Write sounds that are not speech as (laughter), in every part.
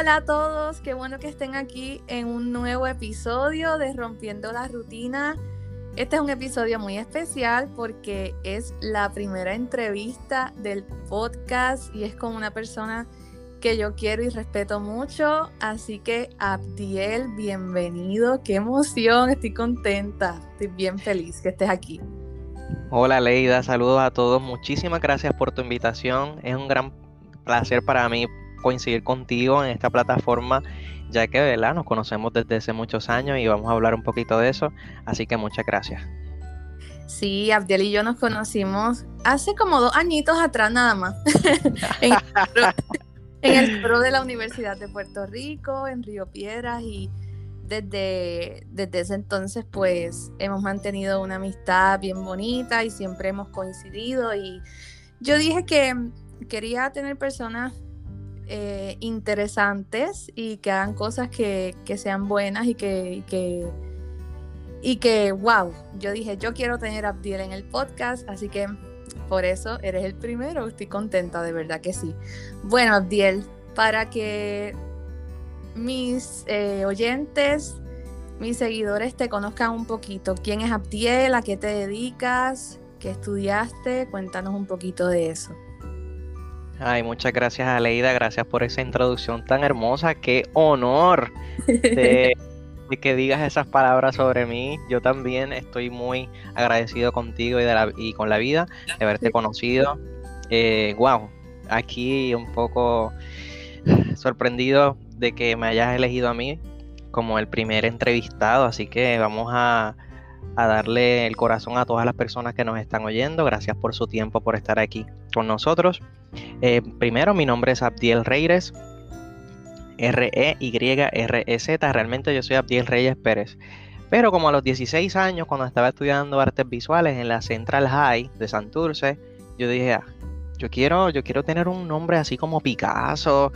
Hola a todos, qué bueno que estén aquí en un nuevo episodio de Rompiendo la Rutina. Este es un episodio muy especial porque es la primera entrevista del podcast y es con una persona que yo quiero y respeto mucho. Así que Abdiel, bienvenido, qué emoción, estoy contenta, estoy bien feliz que estés aquí. Hola Leida, saludos a todos, muchísimas gracias por tu invitación, es un gran placer para mí coincidir contigo en esta plataforma, ya que ¿verdad? nos conocemos desde hace muchos años y vamos a hablar un poquito de eso, así que muchas gracias. Sí, Abdiel y yo nos conocimos hace como dos añitos atrás nada más, (laughs) en, el pro, de la Universidad de Puerto Rico, en Río Piedras, y desde, desde ese entonces pues hemos mantenido una amistad bien bonita y siempre hemos coincidido y yo dije que quería tener personas eh, interesantes y que hagan cosas que, sean buenas y que, y que, wow, yo dije, yo quiero tener a Abdiel en el podcast, así que por eso eres el primero, estoy contenta, de verdad que sí. Bueno, Abdiel, para que mis eh, oyentes, mis seguidores te conozcan un poquito, ¿quién es Abdiel? ¿A qué te dedicas? ¿Qué estudiaste? Cuéntanos un poquito de eso. Ay, muchas gracias Aleida, gracias por esa introducción tan hermosa, qué honor (laughs) de, que digas esas palabras sobre mí. Yo también estoy muy agradecido contigo y, y con la vida de haberte conocido. Eh, wow, aquí un poco sorprendido de que me hayas elegido a mí como el primer entrevistado, así que vamos a a darle el corazón a todas las personas que nos están oyendo. Gracias por su tiempo, por estar aquí con nosotros. Eh, primero, mi nombre es Abdiel Reyes, R-E-Y-R-E-Z. Realmente yo soy Abdiel Reyes Pérez. Pero como a los 16 años, cuando estaba estudiando artes visuales en la Central High de Santurce, yo dije, ah, yo quiero, yo quiero tener un nombre así como Picasso,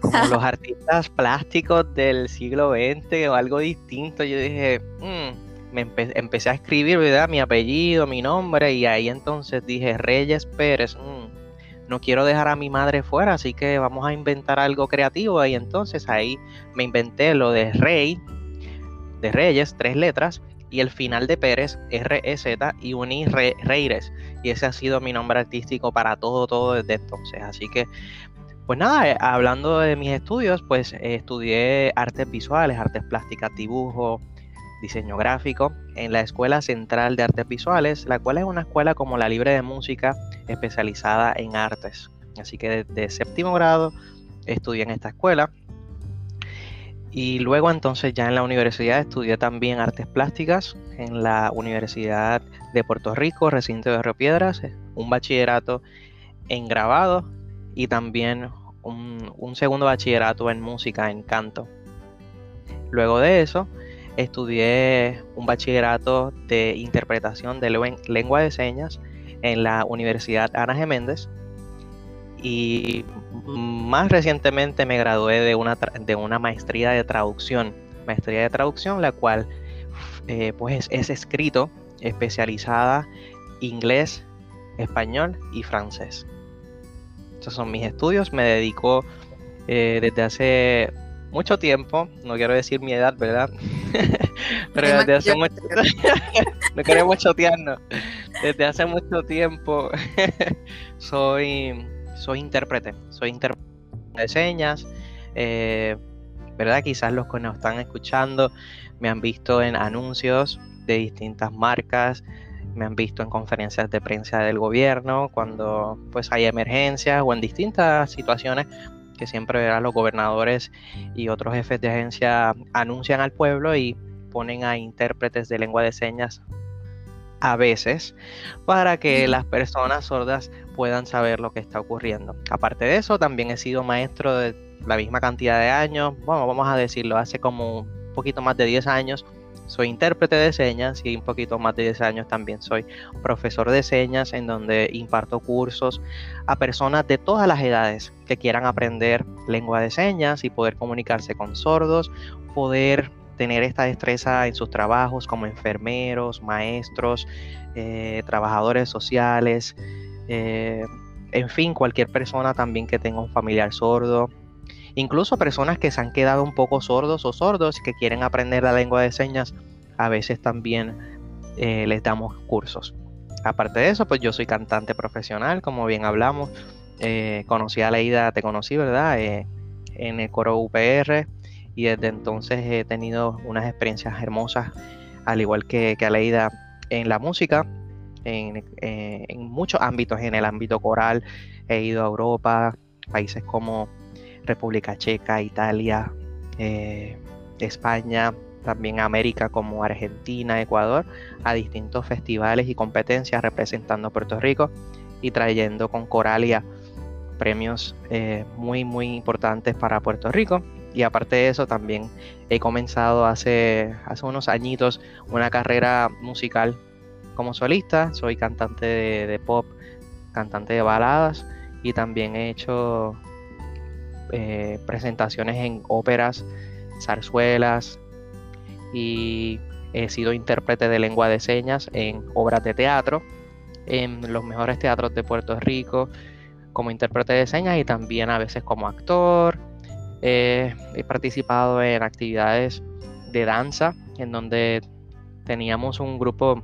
como los (laughs) artistas plásticos del siglo XX o algo distinto. Yo dije, mmm, me empecé a escribir. Mi apellido, mi nombre, y ahí entonces dije Reyes Pérez. Mm, no quiero dejar a mi madre fuera, así que vamos a inventar algo creativo. Y entonces ahí me inventé lo de Rey, de Reyes, tres letras, y el final de Pérez, R-E-Z, y uní Reyes. Y ese ha sido mi nombre artístico para todo, todo desde entonces. Así que, pues nada, eh, hablando de mis estudios, pues estudié artes visuales, artes plásticas, dibujo, diseño gráfico en la Escuela Central de Artes Visuales, la cual es una escuela como la Libre de Música especializada en artes. Así que desde séptimo grado estudié en esta escuela. Y luego entonces ya en la universidad estudié también artes plásticas en la Universidad de Puerto Rico, recinto de Río Piedras, un bachillerato en grabado y también un, un segundo bachillerato en música, en canto. Luego de eso, estudié un bachillerato de interpretación de lengua de señas en la Universidad Ana Geméndez y más recientemente me gradué de una, de una maestría de traducción, maestría de traducción la cual eh, pues es escrito especializada inglés, español y francés. Estos son mis estudios, me dedico eh, desde hace mucho tiempo, no quiero decir mi edad, ¿verdad? (laughs) Pero desde hace mucho (laughs) no queremos chotearnos. Desde hace mucho tiempo (laughs) soy, soy intérprete, soy intérprete de señas. Eh, ¿Verdad? Quizás los que nos están escuchando me han visto en anuncios de distintas marcas, me han visto en conferencias de prensa del gobierno, cuando pues hay emergencias o en distintas situaciones que siempre los gobernadores y otros jefes de agencia anuncian al pueblo y ponen a intérpretes de lengua de señas a veces para que las personas sordas puedan saber lo que está ocurriendo. Aparte de eso, también he sido maestro de la misma cantidad de años, bueno, vamos a decirlo, hace como un poquito más de 10 años soy intérprete de señas y un poquito más de 10 años también soy profesor de señas en donde imparto cursos a personas de todas las edades que quieran aprender lengua de señas y poder comunicarse con sordos, poder tener esta destreza en sus trabajos como enfermeros, maestros, eh, trabajadores sociales, eh, en fin, cualquier persona también que tenga un familiar sordo. Incluso personas que se han quedado un poco sordos o sordos que quieren aprender la lengua de señas, a veces también eh, les damos cursos. Aparte de eso, pues yo soy cantante profesional, como bien hablamos. Eh, conocí a Leida, te conocí, ¿verdad? Eh, en el coro UPR y desde entonces he tenido unas experiencias hermosas, al igual que, que Aleida en la música, en, muchos ámbitos, en el ámbito coral, he ido a Europa, países como República Checa, Italia, España, también América como Argentina, Ecuador, a distintos festivales y competencias representando a Puerto Rico y trayendo con Coralia premios eh, muy muy importantes para Puerto Rico. Y aparte de eso, también he comenzado hace, hace unos añitos una carrera musical como solista. Soy cantante de, pop, cantante de baladas y también he hecho eh, presentaciones en óperas, zarzuelas, y he sido intérprete de lengua de señas en obras de teatro en los mejores teatros de Puerto Rico como intérprete de señas y también a veces como actor. he participado en actividades de danza en donde teníamos un grupo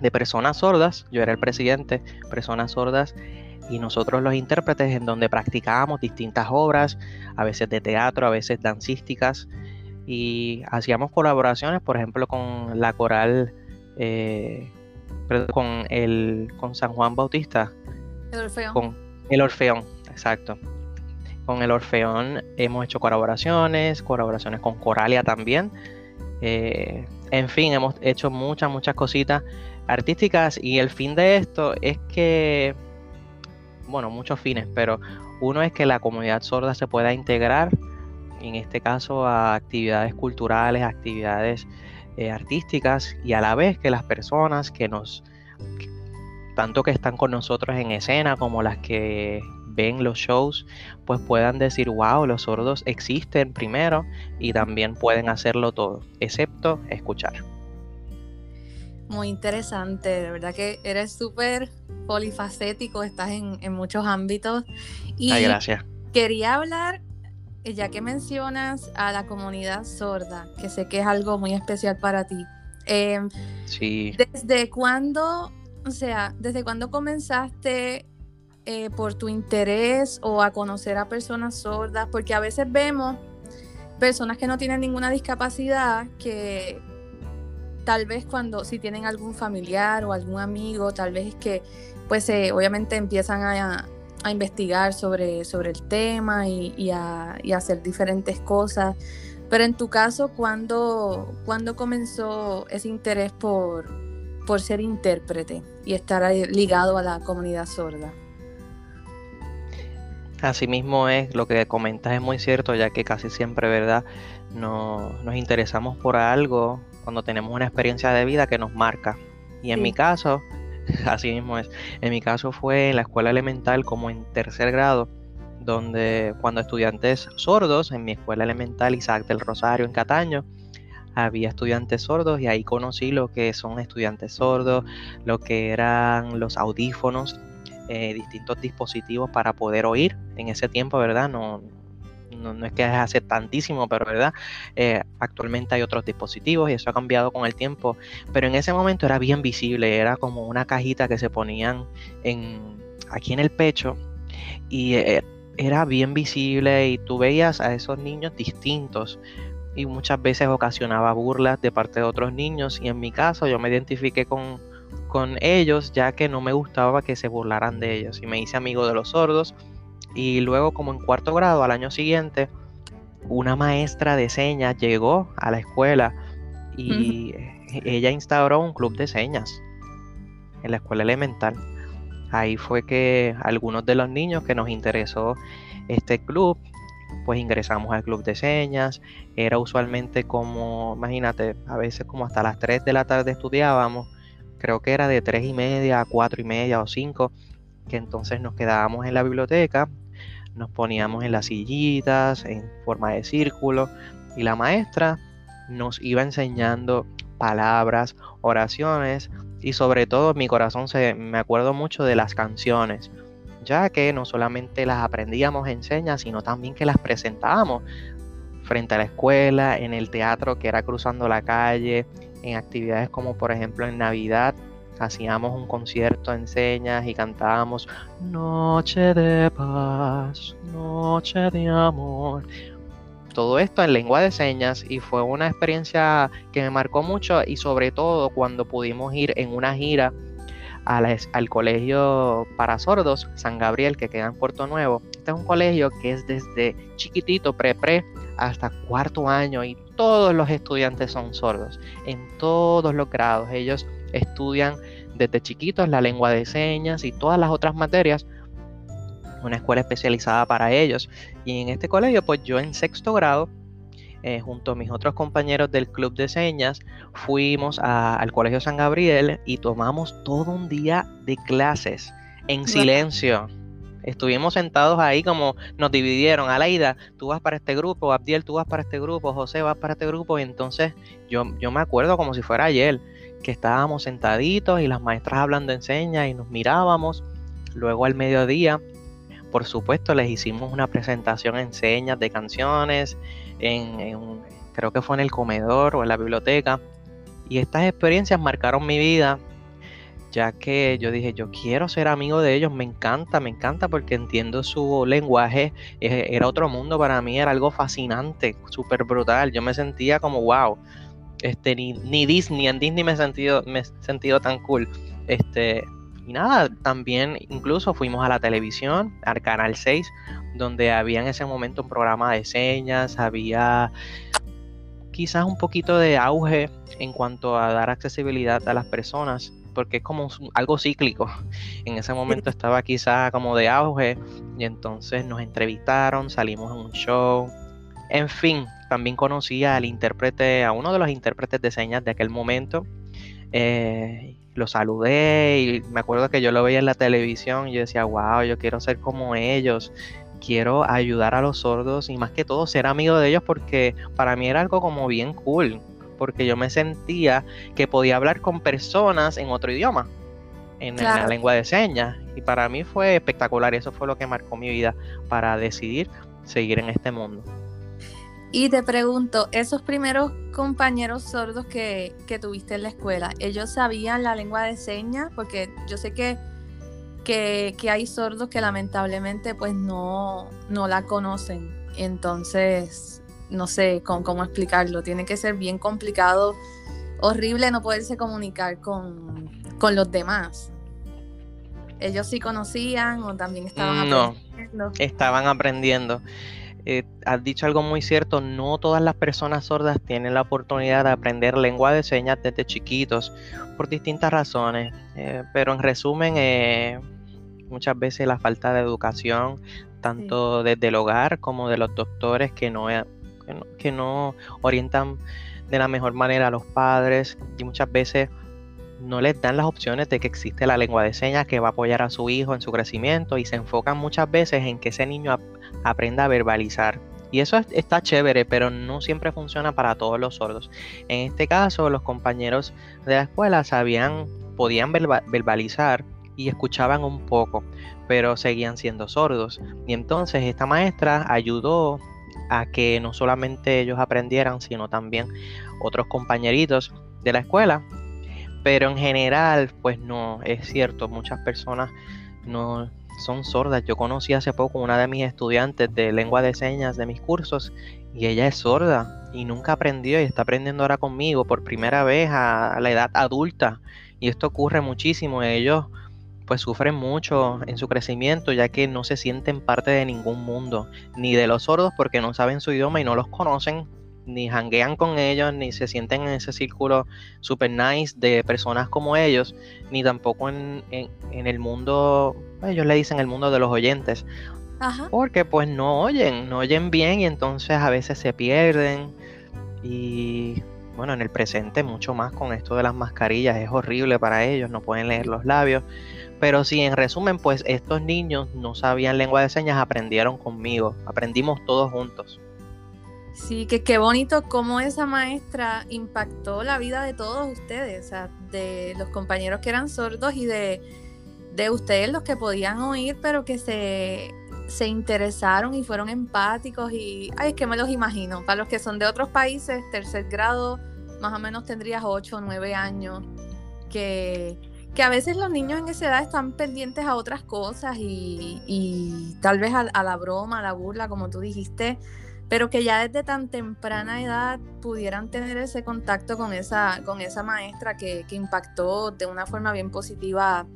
de personas sordas, yo era el presidente, personas sordas, y nosotros los intérpretes en donde practicábamos distintas obras, a veces de teatro, a veces dancísticas, y hacíamos colaboraciones, por ejemplo, con la coral, eh, con el con San Juan Bautista. El Orfeón. Con el Orfeón, exacto. Con el Orfeón hemos hecho colaboraciones, colaboraciones con Coralia también. Eh, en fin, hemos hecho muchas, muchas cositas artísticas y el fin de esto es que, bueno, muchos fines, pero uno es que la comunidad sorda se pueda integrar en este caso a actividades culturales, actividades eh, artísticas y a la vez que las personas que nos, tanto que están con nosotros en escena como las que ven los shows, pues puedan decir, wow, los sordos existen primero y también pueden hacerlo todo, excepto escuchar. Muy interesante, de verdad que eres súper polifacético, estás en, en, muchos ámbitos. Y Ay, gracias. Quería hablar ya que mencionas a la comunidad sorda, que sé que es algo muy especial para ti, em, sí. ¿desde cuándo, o sea, desde cuándo comenzaste eh, por tu interés o a conocer a personas sordas? Porque a veces vemos personas que no tienen ninguna discapacidad que tal vez cuando si tienen algún familiar o algún amigo, tal vez es que pues eh, obviamente empiezan a, a investigar sobre, sobre el tema y, a, hacer diferentes cosas. Pero en tu caso, ¿cuándo, comenzó ese interés por, por ser intérprete y estar ligado a la comunidad sorda? Asimismo es, lo que comentas es muy cierto, ya que casi siempre, ¿verdad? No, nos interesamos por algo cuando tenemos una experiencia de vida que nos marca. Y en mi caso, (laughs) Así mismo es. En mi caso fue en la escuela elemental como en tercer grado, donde cuando estudiantes sordos, en mi escuela elemental Isaac del Rosario en Cataño, había estudiantes sordos y ahí conocí lo que son estudiantes sordos, lo que eran los audífonos, eh, distintos dispositivos para poder oír. En ese tiempo, ¿verdad? No, no, es que hace tantísimo, pero verdad, eh, actualmente hay otros dispositivos y eso ha cambiado con el tiempo, pero en ese momento era bien visible, era como una cajita que se ponían en, aquí en el pecho y eh, era bien visible y tú veías a esos niños distintos y muchas veces ocasionaba burlas de parte de otros niños y en mi caso yo me identifiqué con, con ellos ya que no me gustaba que se burlaran de ellos y me hice amigo de los sordos y luego como en cuarto grado, al año siguiente, una maestra de señas llegó a la escuela y ella instauró un club de señas en la escuela elemental. Ahí fue que algunos de los niños que nos interesó este club, pues ingresamos al club de señas. Era usualmente como, imagínate, a veces como hasta las 3 de la tarde estudiábamos. Creo que era de 3 y media a 4 y media o 5, que entonces nos quedábamos en la biblioteca nos poníamos en las sillitas en forma de círculo y la maestra nos iba enseñando palabras, oraciones y sobre todo mi corazón se me acuerdo mucho de las canciones. ya que no solamente las aprendíamos en señas, sino también que las presentábamos frente a la escuela, en el teatro que era cruzando la calle, en actividades como por ejemplo en Navidad hacíamos un concierto en señas y cantábamos Noche de paz, noche de amor. Todo esto en lengua de señas y fue una experiencia que me marcó mucho y sobre todo cuando pudimos ir en una gira al colegio para sordos San Gabriel que queda en Puerto Nuevo. Este es un colegio que es desde chiquitito, pre-pre, hasta cuarto año y todos los estudiantes son sordos en todos los grados. Ellos estudian desde chiquitos la lengua de señas y todas las otras materias. Una escuela especializada para ellos. Y en este colegio, pues yo en sexto grado, eh, junto a mis otros compañeros del club de señas, fuimos al Colegio San Gabriel y tomamos todo un día de clases en silencio. Estuvimos sentados ahí como nos dividieron. Alaida, tú vas para este grupo, Abdiel, tú vas para este grupo, José vas para este grupo. Y entonces yo, yo me acuerdo como si fuera ayer que estábamos sentaditos y las maestras hablando en señas y nos mirábamos. Luego al mediodía, por supuesto, les hicimos una presentación en señas de canciones, en, creo que fue en el comedor o en la biblioteca. Y estas experiencias marcaron mi vida, ya que yo dije, yo quiero ser amigo de ellos, me encanta, me encanta porque entiendo su lenguaje, era otro mundo para mí, era algo fascinante, súper brutal, yo me sentía como, wow, este, ni, ni, Disney, en Disney me he sentido, me he sentido tan cool. Este, y nada, también incluso fuimos a la televisión, al Canal 6, donde había en ese momento un programa de señas, había quizás un poquito de auge en cuanto a dar accesibilidad a las personas, porque es como algo cíclico. (laughs) En ese momento estaba quizás como de auge y entonces nos entrevistaron, salimos en un show, en fin, también conocí al intérprete, a uno de los intérpretes de señas de aquel momento. Eh, lo saludé y me acuerdo que yo lo veía en la televisión y yo decía, wow, yo quiero ser como ellos, quiero ayudar a los sordos y más que todo ser amigo de ellos porque para mí era algo como bien cool, porque yo me sentía que podía hablar con personas en otro idioma, en, en la lengua de señas y para mí fue espectacular eso fue lo que marcó mi vida para decidir seguir en este mundo. Y te pregunto, esos primeros compañeros sordos que, tuviste en la escuela, ¿ellos sabían la lengua de señas? Porque yo sé que, que, hay sordos que lamentablemente pues no, no la conocen. Entonces, no sé cómo, cómo explicarlo. Tiene que ser bien complicado, horrible no poderse comunicar con, con los demás. ¿Ellos sí conocían o también estaban no, aprendiendo? Estaban aprendiendo. Eh, has dicho algo muy cierto, no todas las personas sordas tienen la oportunidad de aprender lengua de señas desde chiquitos por distintas razones, eh, pero en resumen, eh, muchas veces la falta de educación, tanto desde el hogar como de los doctores que no, que no orientan de la mejor manera a los padres y muchas veces no les dan las opciones de que existe la lengua de señas que va a apoyar a su hijo en su crecimiento y se enfocan muchas veces en que ese niño aprenda a verbalizar. Y eso está chévere, pero no siempre funciona para todos los sordos. En este caso, los compañeros de la escuela sabían, podían verbalizar y escuchaban un poco, pero seguían siendo sordos. Y entonces esta maestra ayudó a que no solamente ellos aprendieran, sino también otros compañeritos de la escuela pero en general, pues no, es cierto, muchas personas no son sordas. Yo conocí hace poco una de mis estudiantes de lengua de señas de mis cursos y ella es sorda y nunca aprendió y está aprendiendo ahora conmigo por primera vez a, la edad adulta. Y esto ocurre muchísimo. Ellos pues sufren mucho en su crecimiento ya que no se sienten parte de ningún mundo, ni de los sordos porque no saben su idioma y no los conocen ni hanguean con ellos, ni se sienten en ese círculo super nice de personas como ellos, ni tampoco en, el mundo, ellos le dicen el mundo de los oyentes. Porque pues no oyen, no oyen bien y entonces a veces se pierden. Y bueno, en el presente mucho más con esto de las mascarillas, es horrible para ellos, no pueden leer los labios. Pero sí, en resumen, pues estos niños no sabían lengua de señas, aprendieron conmigo, aprendimos todos juntos. Sí, que qué bonito cómo esa maestra impactó la vida de todos ustedes, o sea, de los compañeros que eran sordos y de, de ustedes los que podían oír, pero que se, se interesaron y fueron empáticos y, ay, es que me los imagino. Para los que son de otros países, tercer grado, más o menos tendrías 8 o 9 años, que, que a veces los niños en esa edad están pendientes a otras cosas y, tal vez a, la broma, a la burla, como tú dijiste, pero que ya desde tan temprana edad pudieran tener ese contacto con esa, con esa maestra que, que impactó de una forma bien positiva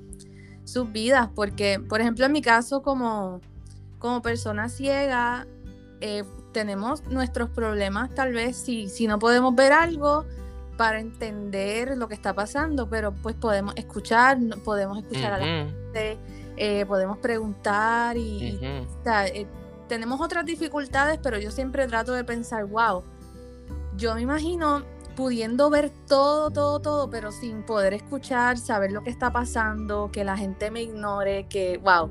sus vidas, porque, por ejemplo, en mi caso como, como persona ciega, eh, tenemos nuestros problemas tal vez si, si no podemos ver algo para entender lo que está pasando, pero pues podemos escuchar, podemos escuchar a la gente, eh, podemos preguntar y, eh, tenemos otras dificultades, pero yo siempre trato de pensar, wow, yo me imagino pudiendo ver todo, todo, todo, pero sin poder escuchar, saber lo que está pasando, que la gente me ignore, que, wow.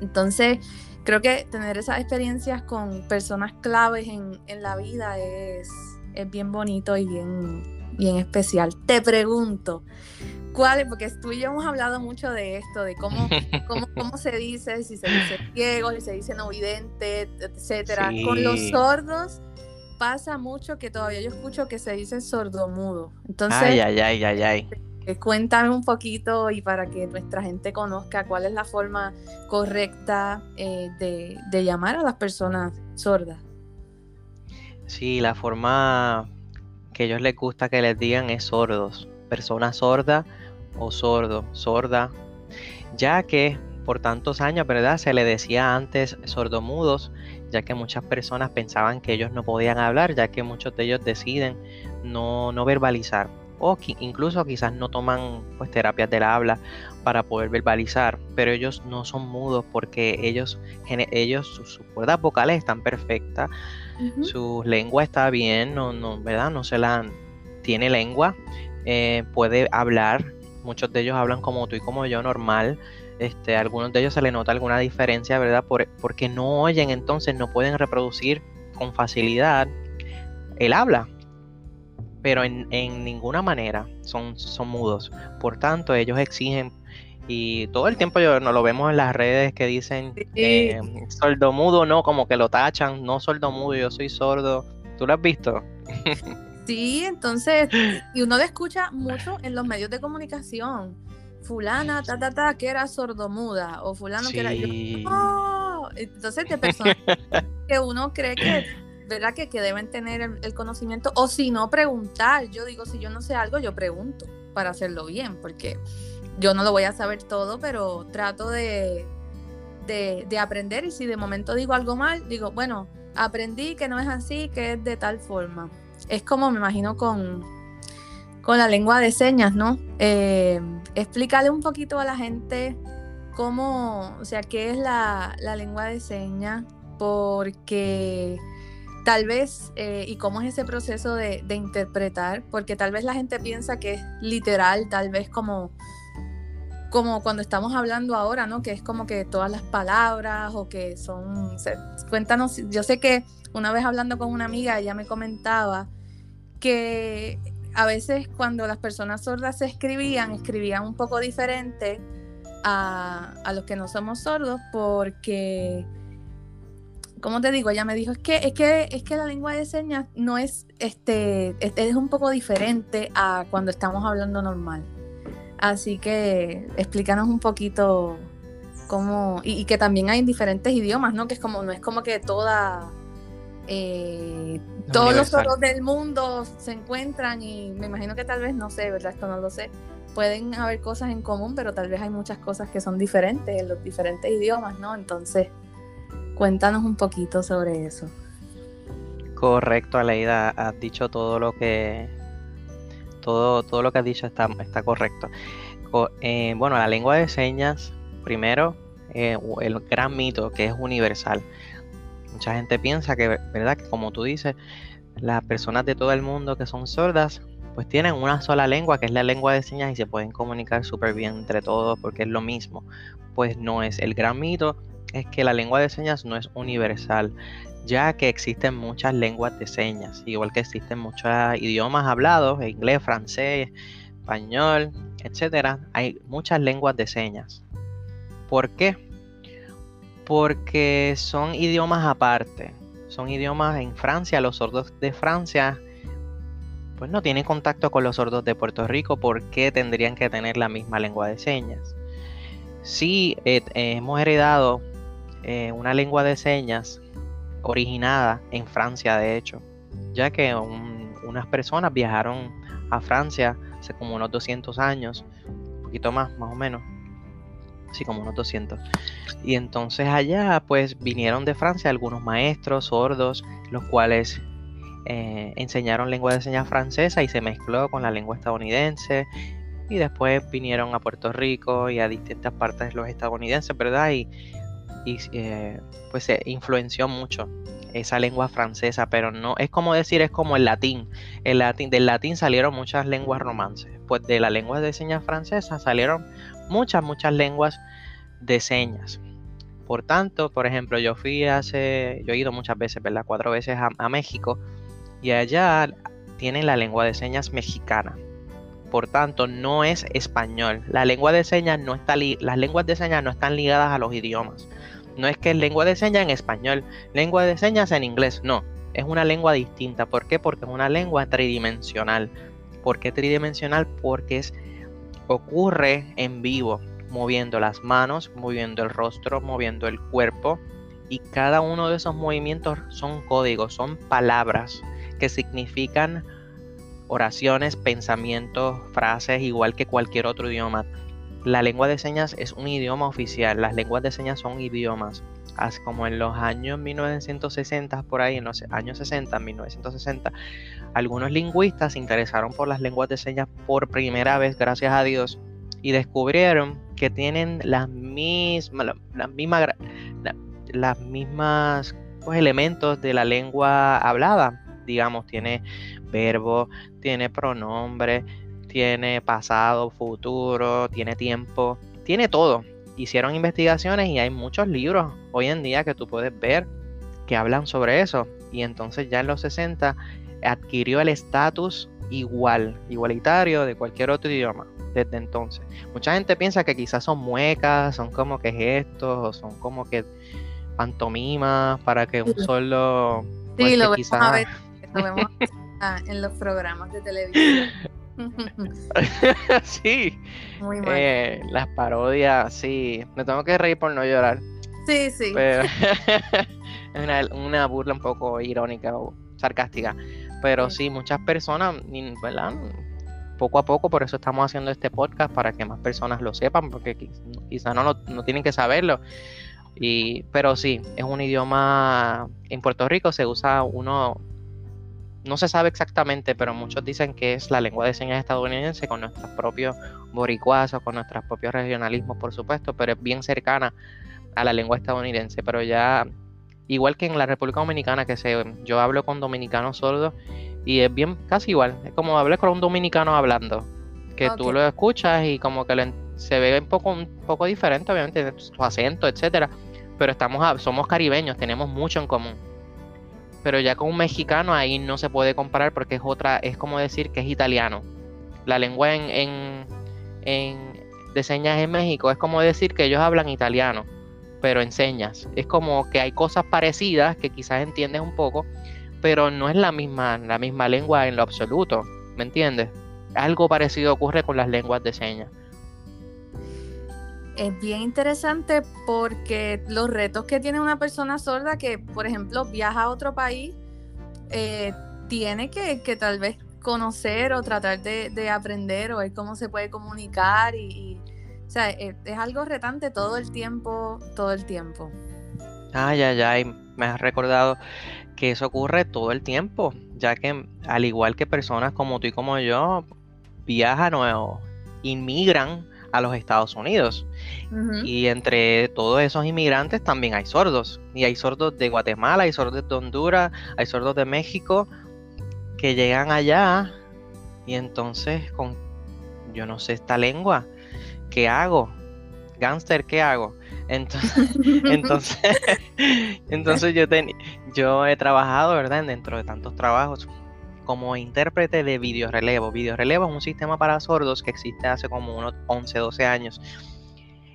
Entonces, creo que tener esas experiencias con personas claves en, la vida es, es, bien bonito y bien, bien especial. Te pregunto, ¿cuál es? Porque tú y yo hemos hablado mucho de esto, de cómo, (laughs) cómo, cómo se dice, si se dice ciego, si se dice no vidente, etcétera. Con los sordos pasa mucho que todavía yo escucho que se dice sordomudo. Entonces, ay, ay, ay, ay, ay. Eh, cuéntame un poquito y para que nuestra gente conozca cuál es la forma correcta eh, de, llamar a las personas sordas. Sí, la forma que a ellos les gusta que les digan es sordos, persona sorda o sordo, sorda, ya que por tantos años, ¿verdad? Se le decía antes sordomudos, ya que muchas personas pensaban que ellos no podían hablar, ya que muchos de ellos deciden no, no verbalizar. O incluso quizás no toman pues terapias del habla para poder verbalizar, pero ellos no son mudos porque ellos, ellos sus, cuerdas vocales están perfectas, su lengua está bien, no, no, ¿verdad? No se la tiene lengua, eh, puede hablar, muchos de ellos hablan como tú y como yo normal, este, a algunos de ellos se le nota alguna diferencia, ¿verdad? porque no oyen, entonces no pueden reproducir con facilidad el habla. Pero en, ninguna manera son, son mudos. Por tanto, ellos exigen, y todo el tiempo yo, nos lo vemos en las redes que dicen eh, sordo mudo, no, como que lo tachan, no sordo mudo, yo soy sordo. ¿Tú lo has visto? (laughs) Sí, entonces, y uno lo escucha mucho en los medios de comunicación fulana, ta, ta, ta, que era sordomuda, o fulano que era yo. ¡Oh! Entonces, de personas (laughs) que uno cree que, ¿verdad? Que, que deben tener el, conocimiento, o si no, preguntar. Yo digo, si yo no sé algo, yo pregunto para hacerlo bien, porque yo no lo voy a saber todo, pero trato de, de, de aprender y si de momento digo algo mal, digo, bueno, aprendí que no es así, que es de tal forma. Es como me imagino con, con la lengua de señas, ¿no? Eh, explícale un poquito a la gente cómo, o sea, qué es la, lengua de señas, porque tal vez, eh, y cómo es ese proceso de, interpretar, porque tal vez la gente piensa que es literal, tal vez como, como cuando estamos hablando ahora, ¿no? Que es como que todas las palabras o que son, cuéntanos, yo sé que una vez hablando con una amiga, ella me comentaba que a veces cuando las personas sordas se escribían, escribían un poco diferente a, los que no somos sordos porque, como te digo, ella me dijo, es que, es que, es que la lengua de señas no es, este, es, un poco diferente a cuando estamos hablando normal. Así que explícanos un poquito cómo, y, y que también hay diferentes idiomas, ¿no? Que es como, no es como que toda eh, todos los sordos del mundo se encuentran y me imagino que tal vez, no sé, ¿verdad? Esto no lo sé. Pueden haber cosas en común, pero tal vez hay muchas cosas que son diferentes en los diferentes idiomas, ¿no? Entonces, cuéntanos un poquito sobre eso. Correcto, Aleida, has dicho todo lo que todo, todo lo que has dicho está, está correcto. Eh, bueno, la lengua de señas, primero, eh, el gran mito que es universal. Mucha gente piensa que, ¿verdad? Que como tú dices, las personas de todo el mundo que son sordas, pues tienen una sola lengua, que es la lengua de señas, y se pueden comunicar súper bien entre todos porque es lo mismo. Pues no es. El gran mito es que la lengua de señas no es universal, ya que existen muchas lenguas de señas, igual que existen muchos idiomas hablados, inglés, francés, español, etcétera, hay muchas lenguas de señas. ¿Por qué? Porque son idiomas aparte. Son idiomas en Francia, los sordos de Francia pues no tienen contacto con los sordos de Puerto Rico, ¿por qué tendrían que tener la misma lengua de señas? Sí, eh, hemos heredado eh, una lengua de señas originada en Francia, de hecho, ya que unas personas viajaron a Francia hace como unos 200 años, un poquito más, más o menos, sí, como unos 200. Y entonces allá, pues vinieron de Francia algunos maestros sordos, los cuales eh, enseñaron lengua de señas francesa y se mezcló con la lengua estadounidense. Y después vinieron a Puerto Rico y a distintas partes de los estadounidenses, ¿verdad? Y, eh, pues se influenció mucho esa lengua francesa, pero no es como decir, es como el latín. El latín del latín salieron muchas lenguas romances. Pues de la lengua de señas francesa salieron muchas, muchas lenguas de señas. Por tanto, por ejemplo, yo fui hace, yo he ido muchas veces, ¿verdad? Cuatro veces a México y allá tienen la lengua de señas mexicana. Por tanto, no es español. La lengua de señas no está las lenguas de señas no están ligadas a los idiomas. No es que es lengua de señas en español, lengua de señas en inglés, no. Es una lengua distinta. ¿Por qué? Porque es una lengua tridimensional. ¿Por qué tridimensional? Porque es, ocurre en vivo, moviendo las manos, moviendo el rostro, moviendo el cuerpo. Y cada uno de esos movimientos son códigos, son palabras que significan oraciones, pensamientos, frases, igual que cualquier otro idioma. La lengua de señas es un idioma oficial, las lenguas de señas son idiomas. Así como en los años 1960, por ahí, en los años 60, 1960, algunos lingüistas se interesaron por las lenguas de señas por primera vez, gracias a Dios, y descubrieron que tienen las mismas, las mismas, las mismas elementos de la lengua hablada digamos, tiene verbo, tiene pronombre, tiene pasado, futuro, tiene tiempo, tiene todo. Hicieron investigaciones y hay muchos libros hoy en día que tú puedes ver que hablan sobre eso. Y entonces ya en los 60 adquirió el estatus igual, igualitario de cualquier otro idioma desde entonces. Mucha gente piensa que quizás son muecas, son como que gestos, o son como que pantomimas para que un solo... sí, lo quizás... (laughs) a ver vemos en los programas de televisión. (laughs) sí. Muy mal. Eh, las parodias, sí. Me tengo que reír por no llorar. Sí, sí. (laughs) es una, burla un poco irónica o sarcástica. Pero sí, muchas personas, ¿verdad? Poco a poco, por eso estamos haciendo este podcast, para que más personas lo sepan, porque quizás no, no tienen que saberlo. Y, pero sí, es un idioma, en Puerto Rico se usa uno no se sabe exactamente, pero muchos dicen que es la lengua de señas estadounidense con nuestros propios boricuazos, con nuestros propios regionalismos, por supuesto, pero es bien cercana a la lengua estadounidense. Pero ya, igual que en la República Dominicana, que se, yo hablo con dominicanos sordos y es bien casi igual, es como hablar con un dominicano hablando, que tú lo escuchas y como que se ve un poco, un poco diferente, obviamente, su acento, etcétera, pero estamos, somos caribeños, tenemos mucho en común pero ya con un mexicano ahí no se puede comparar porque es otra, es como decir que es italiano. La lengua en, de señas en México es como decir que ellos hablan italiano, pero en señas. Es como que hay cosas parecidas que quizás entiendes un poco, pero no es la misma, la misma lengua en lo absoluto, ¿me entiendes? Algo parecido ocurre con las lenguas de señas es bien interesante porque los retos que tiene una persona sorda que, por ejemplo, viaja a otro país, eh, tiene que, tal vez conocer o tratar de, aprender o ver cómo se puede comunicar y, o sea, es, algo retante todo el tiempo, todo el tiempo. Ay, ay, ay, me has recordado que eso ocurre todo el tiempo, ya que al igual que personas como tú y como yo, viajan o inmigran a los Estados Unidos. Y entre todos esos inmigrantes también hay sordos. Y hay sordos de Guatemala, hay sordos de Honduras, hay sordos de México que llegan allá y entonces con, yo no sé esta lengua, ¿qué hago? Gangster, ¿qué hago? Entonces, (laughs) entonces, (laughs) entonces yo, yo he trabajado, ¿verdad? Dentro de tantos trabajos como intérprete de videorelevo. Videorelevo es un sistema para sordos que existe hace como unos 11, 12 años.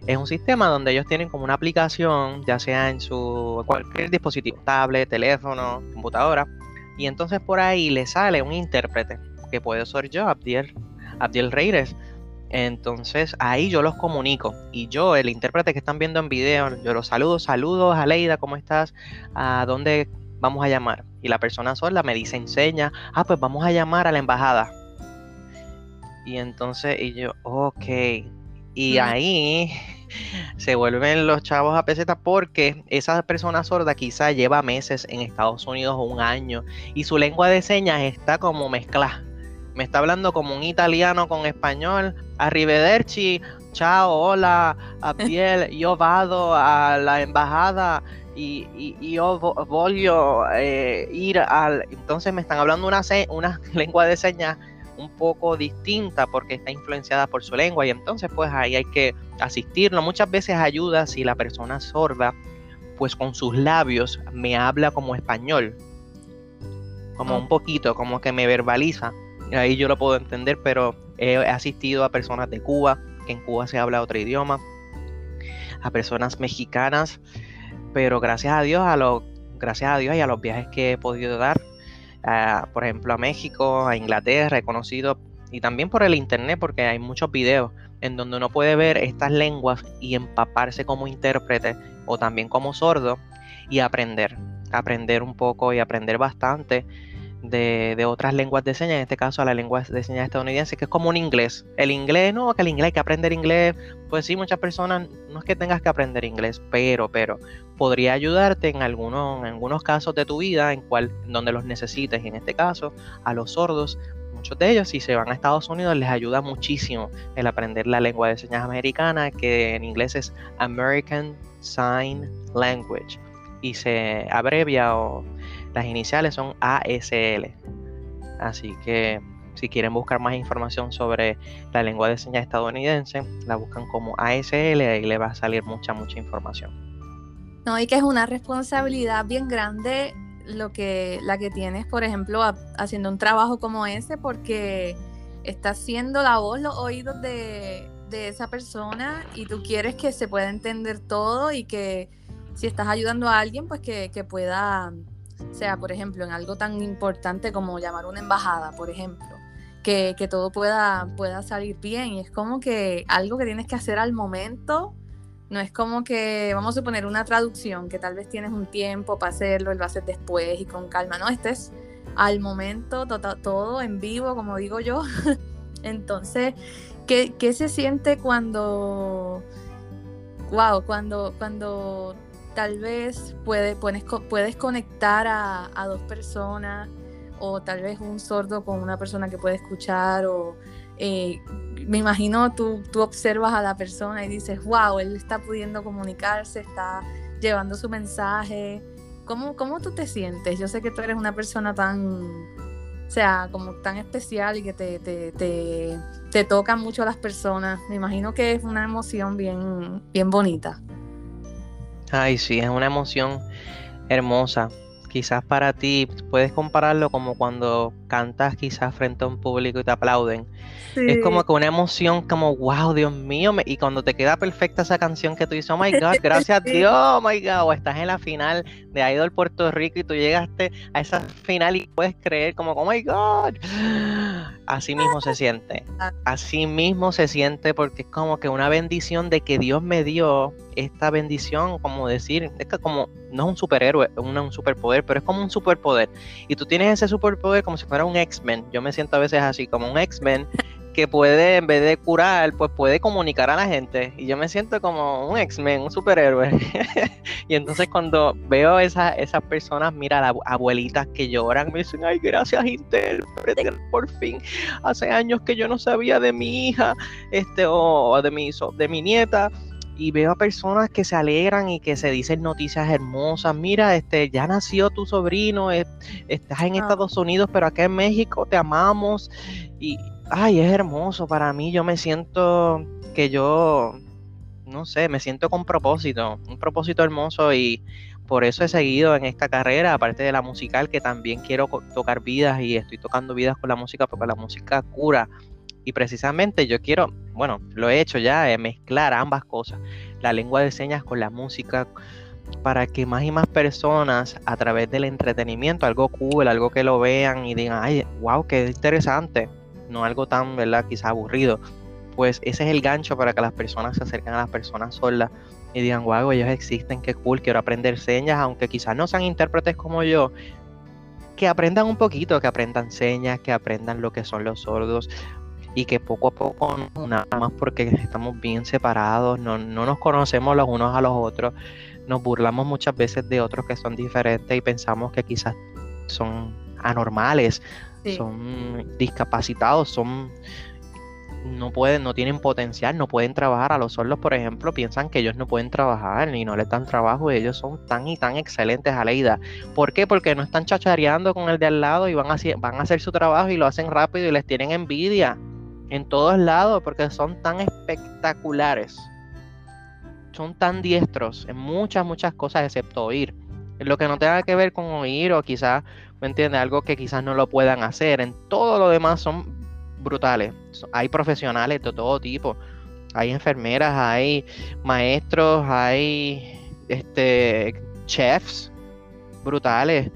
Es un sistema donde ellos tienen como una aplicación, ya sea en su cualquier dispositivo, tablet, teléfono, computadora, y entonces por ahí le sale un intérprete, que puede ser yo, Abdiel, Abdiel Reyes. Entonces ahí yo los comunico. Y yo, el intérprete que están viendo en video, yo los saludo, saludos, Aleida, ¿cómo estás? ¿A dónde vamos a llamar? Y la persona sola me dice, enseña, ah, pues vamos a llamar a la embajada. Y entonces, y yo, ok. Y ahí se vuelven los chavos a peseta porque esa persona sorda quizá lleva meses en Estados Unidos o un año y su lengua de señas está como mezclada. Me está hablando como un italiano con español. Arrivederci, chao, hola, Abdiel, (laughs) yo vado a la embajada y, yo voy a eh, ir al... Entonces me están hablando una, una (laughs) lengua de señas un poco distinta porque está influenciada por su lengua y entonces pues ahí hay que asistirlo. Muchas veces ayuda si la persona sorda pues con sus labios me habla como español, como un poquito, como que me verbaliza. Ahí yo lo puedo entender, pero he asistido a personas de Cuba, que en Cuba se habla otro idioma, a personas mexicanas, pero gracias a Dios, a lo, gracias a Dios y a los viajes que he podido dar, por ejemplo, a México, a Inglaterra, he conocido, y también por el internet, porque hay muchos videos en donde uno puede ver estas lenguas y empaparse como intérprete o también como sordo y aprender, aprender un poco y aprender bastante de, otras lenguas de señas, en este caso a la lengua de señas estadounidense, que es como un inglés. El inglés, no, que el inglés hay que aprender inglés. Pues sí, muchas personas, no es que tengas que aprender inglés, pero, pero podría ayudarte en algunos, en algunos casos de tu vida en cual, donde los necesites. En este caso, a los sordos, muchos de ellos, si se van a Estados Unidos, les ayuda muchísimo el aprender la lengua de señas americana, que en inglés es American Sign Language. Y se abrevia o las iniciales son ASL. Así que si quieren buscar más información sobre la lengua de señas estadounidense, la buscan como ASL y le va a salir mucha, mucha información. No, y que es una responsabilidad bien grande lo que, la que tienes, por ejemplo, haciendo un trabajo como ese, porque estás haciendo la voz, los oídos de, de esa persona y tú quieres que se pueda entender todo y que si estás ayudando a alguien, pues que, que pueda sea, por ejemplo, en algo tan importante como llamar una embajada, por ejemplo, que, todo pueda, pueda salir bien. Y es como que algo que tienes que hacer al momento, no es como que, vamos a poner una traducción, que tal vez tienes un tiempo para hacerlo, lo haces después y con calma. No, este es al momento, todo, en vivo, como digo yo. (laughs) Entonces, ¿qué, ¿qué, se siente cuando, wow, cuando, cuando tal vez puedes, puedes conectar a, dos personas o tal vez un sordo con una persona que puede escuchar o eh, me imagino tú, tú observas a la persona y dices, wow, él está pudiendo comunicarse, está llevando su mensaje. ¿Cómo, cómo tú te sientes? Yo sé que tú eres una persona tan, o sea, como tan especial y que te, te, te, te tocan mucho a las personas. Me imagino que es una emoción bien, bien bonita. Ay, sí, es una emoción hermosa. Quizás para ti puedes compararlo como cuando cantas quizás frente a un público y te aplauden. Es como que una emoción como, wow, Dios mío, y cuando te queda perfecta esa canción que tú dices, oh my God, (laughs) gracias a Dios, oh my God, o estás en la final de Idol Puerto Rico y tú llegaste a esa final y puedes creer como, oh my God. Así mismo se siente. Así mismo se siente porque es como que una bendición de que Dios me dio esta bendición, como decir, es que como, no es un superhéroe, es un superpoder, pero es como un superpoder. Y tú tienes ese superpoder como si fuera un X-Men. Yo me siento a veces así, como un X-Men que puede, en vez de curar, pues puede comunicar a la gente. Y yo me siento como un X-Men, un superhéroe. (laughs) y entonces cuando veo esas, esas personas, mira, las abuelitas que lloran, me dicen, ay, gracias Intel, por fin. Hace años que yo no sabía de mi hija, este, o de mi, de mi nieta y veo a personas que se alegran y que se dicen noticias hermosas. Mira, este, ya nació tu sobrino, estás en ah. Estados Unidos, pero acá en México te amamos. Y, ay, es hermoso para mí. Yo me siento que yo, no sé, me siento con propósito, un propósito hermoso y por eso he seguido en esta carrera, aparte de la musical, que también quiero tocar vidas y estoy tocando vidas con la música porque la música cura. Y precisamente yo quiero, bueno, lo he hecho ya, eh, mezclar ambas cosas, la lengua de señas con la música, para que más y más personas a través del entretenimiento, algo cool, algo que lo vean y digan, ay, wow, qué interesante, no algo tan, ¿verdad? Quizás aburrido. Pues ese es el gancho para que las personas se acerquen a las personas solas y digan, wow, ellos existen, qué cool, quiero aprender señas, aunque quizás no sean intérpretes como yo, que aprendan un poquito, que aprendan señas, que aprendan lo que son los sordos y que poco a poco, nada más porque estamos bien separados, no, no nos conocemos los unos a los otros, nos burlamos muchas veces de otros que son diferentes y pensamos que quizás son anormales, son discapacitados, son no pueden, no tienen potencial, no pueden trabajar. A los sordos, por ejemplo, piensan que ellos no pueden trabajar y no les dan trabajo y ellos son tan y tan excelentes a la ida. ¿Por qué? Porque no están chachareando con el de al lado y van a, van a hacer su trabajo y lo hacen rápido y les tienen envidia en todos lados porque son tan espectaculares. Son tan diestros en muchas, muchas cosas excepto oír. En lo que no tenga que ver con oír o quizás, ¿me entiendes? Algo que quizás no lo puedan hacer. En todo lo demás son brutales. Hay profesionales de todo tipo. Hay enfermeras, hay maestros, hay este chefs brutales.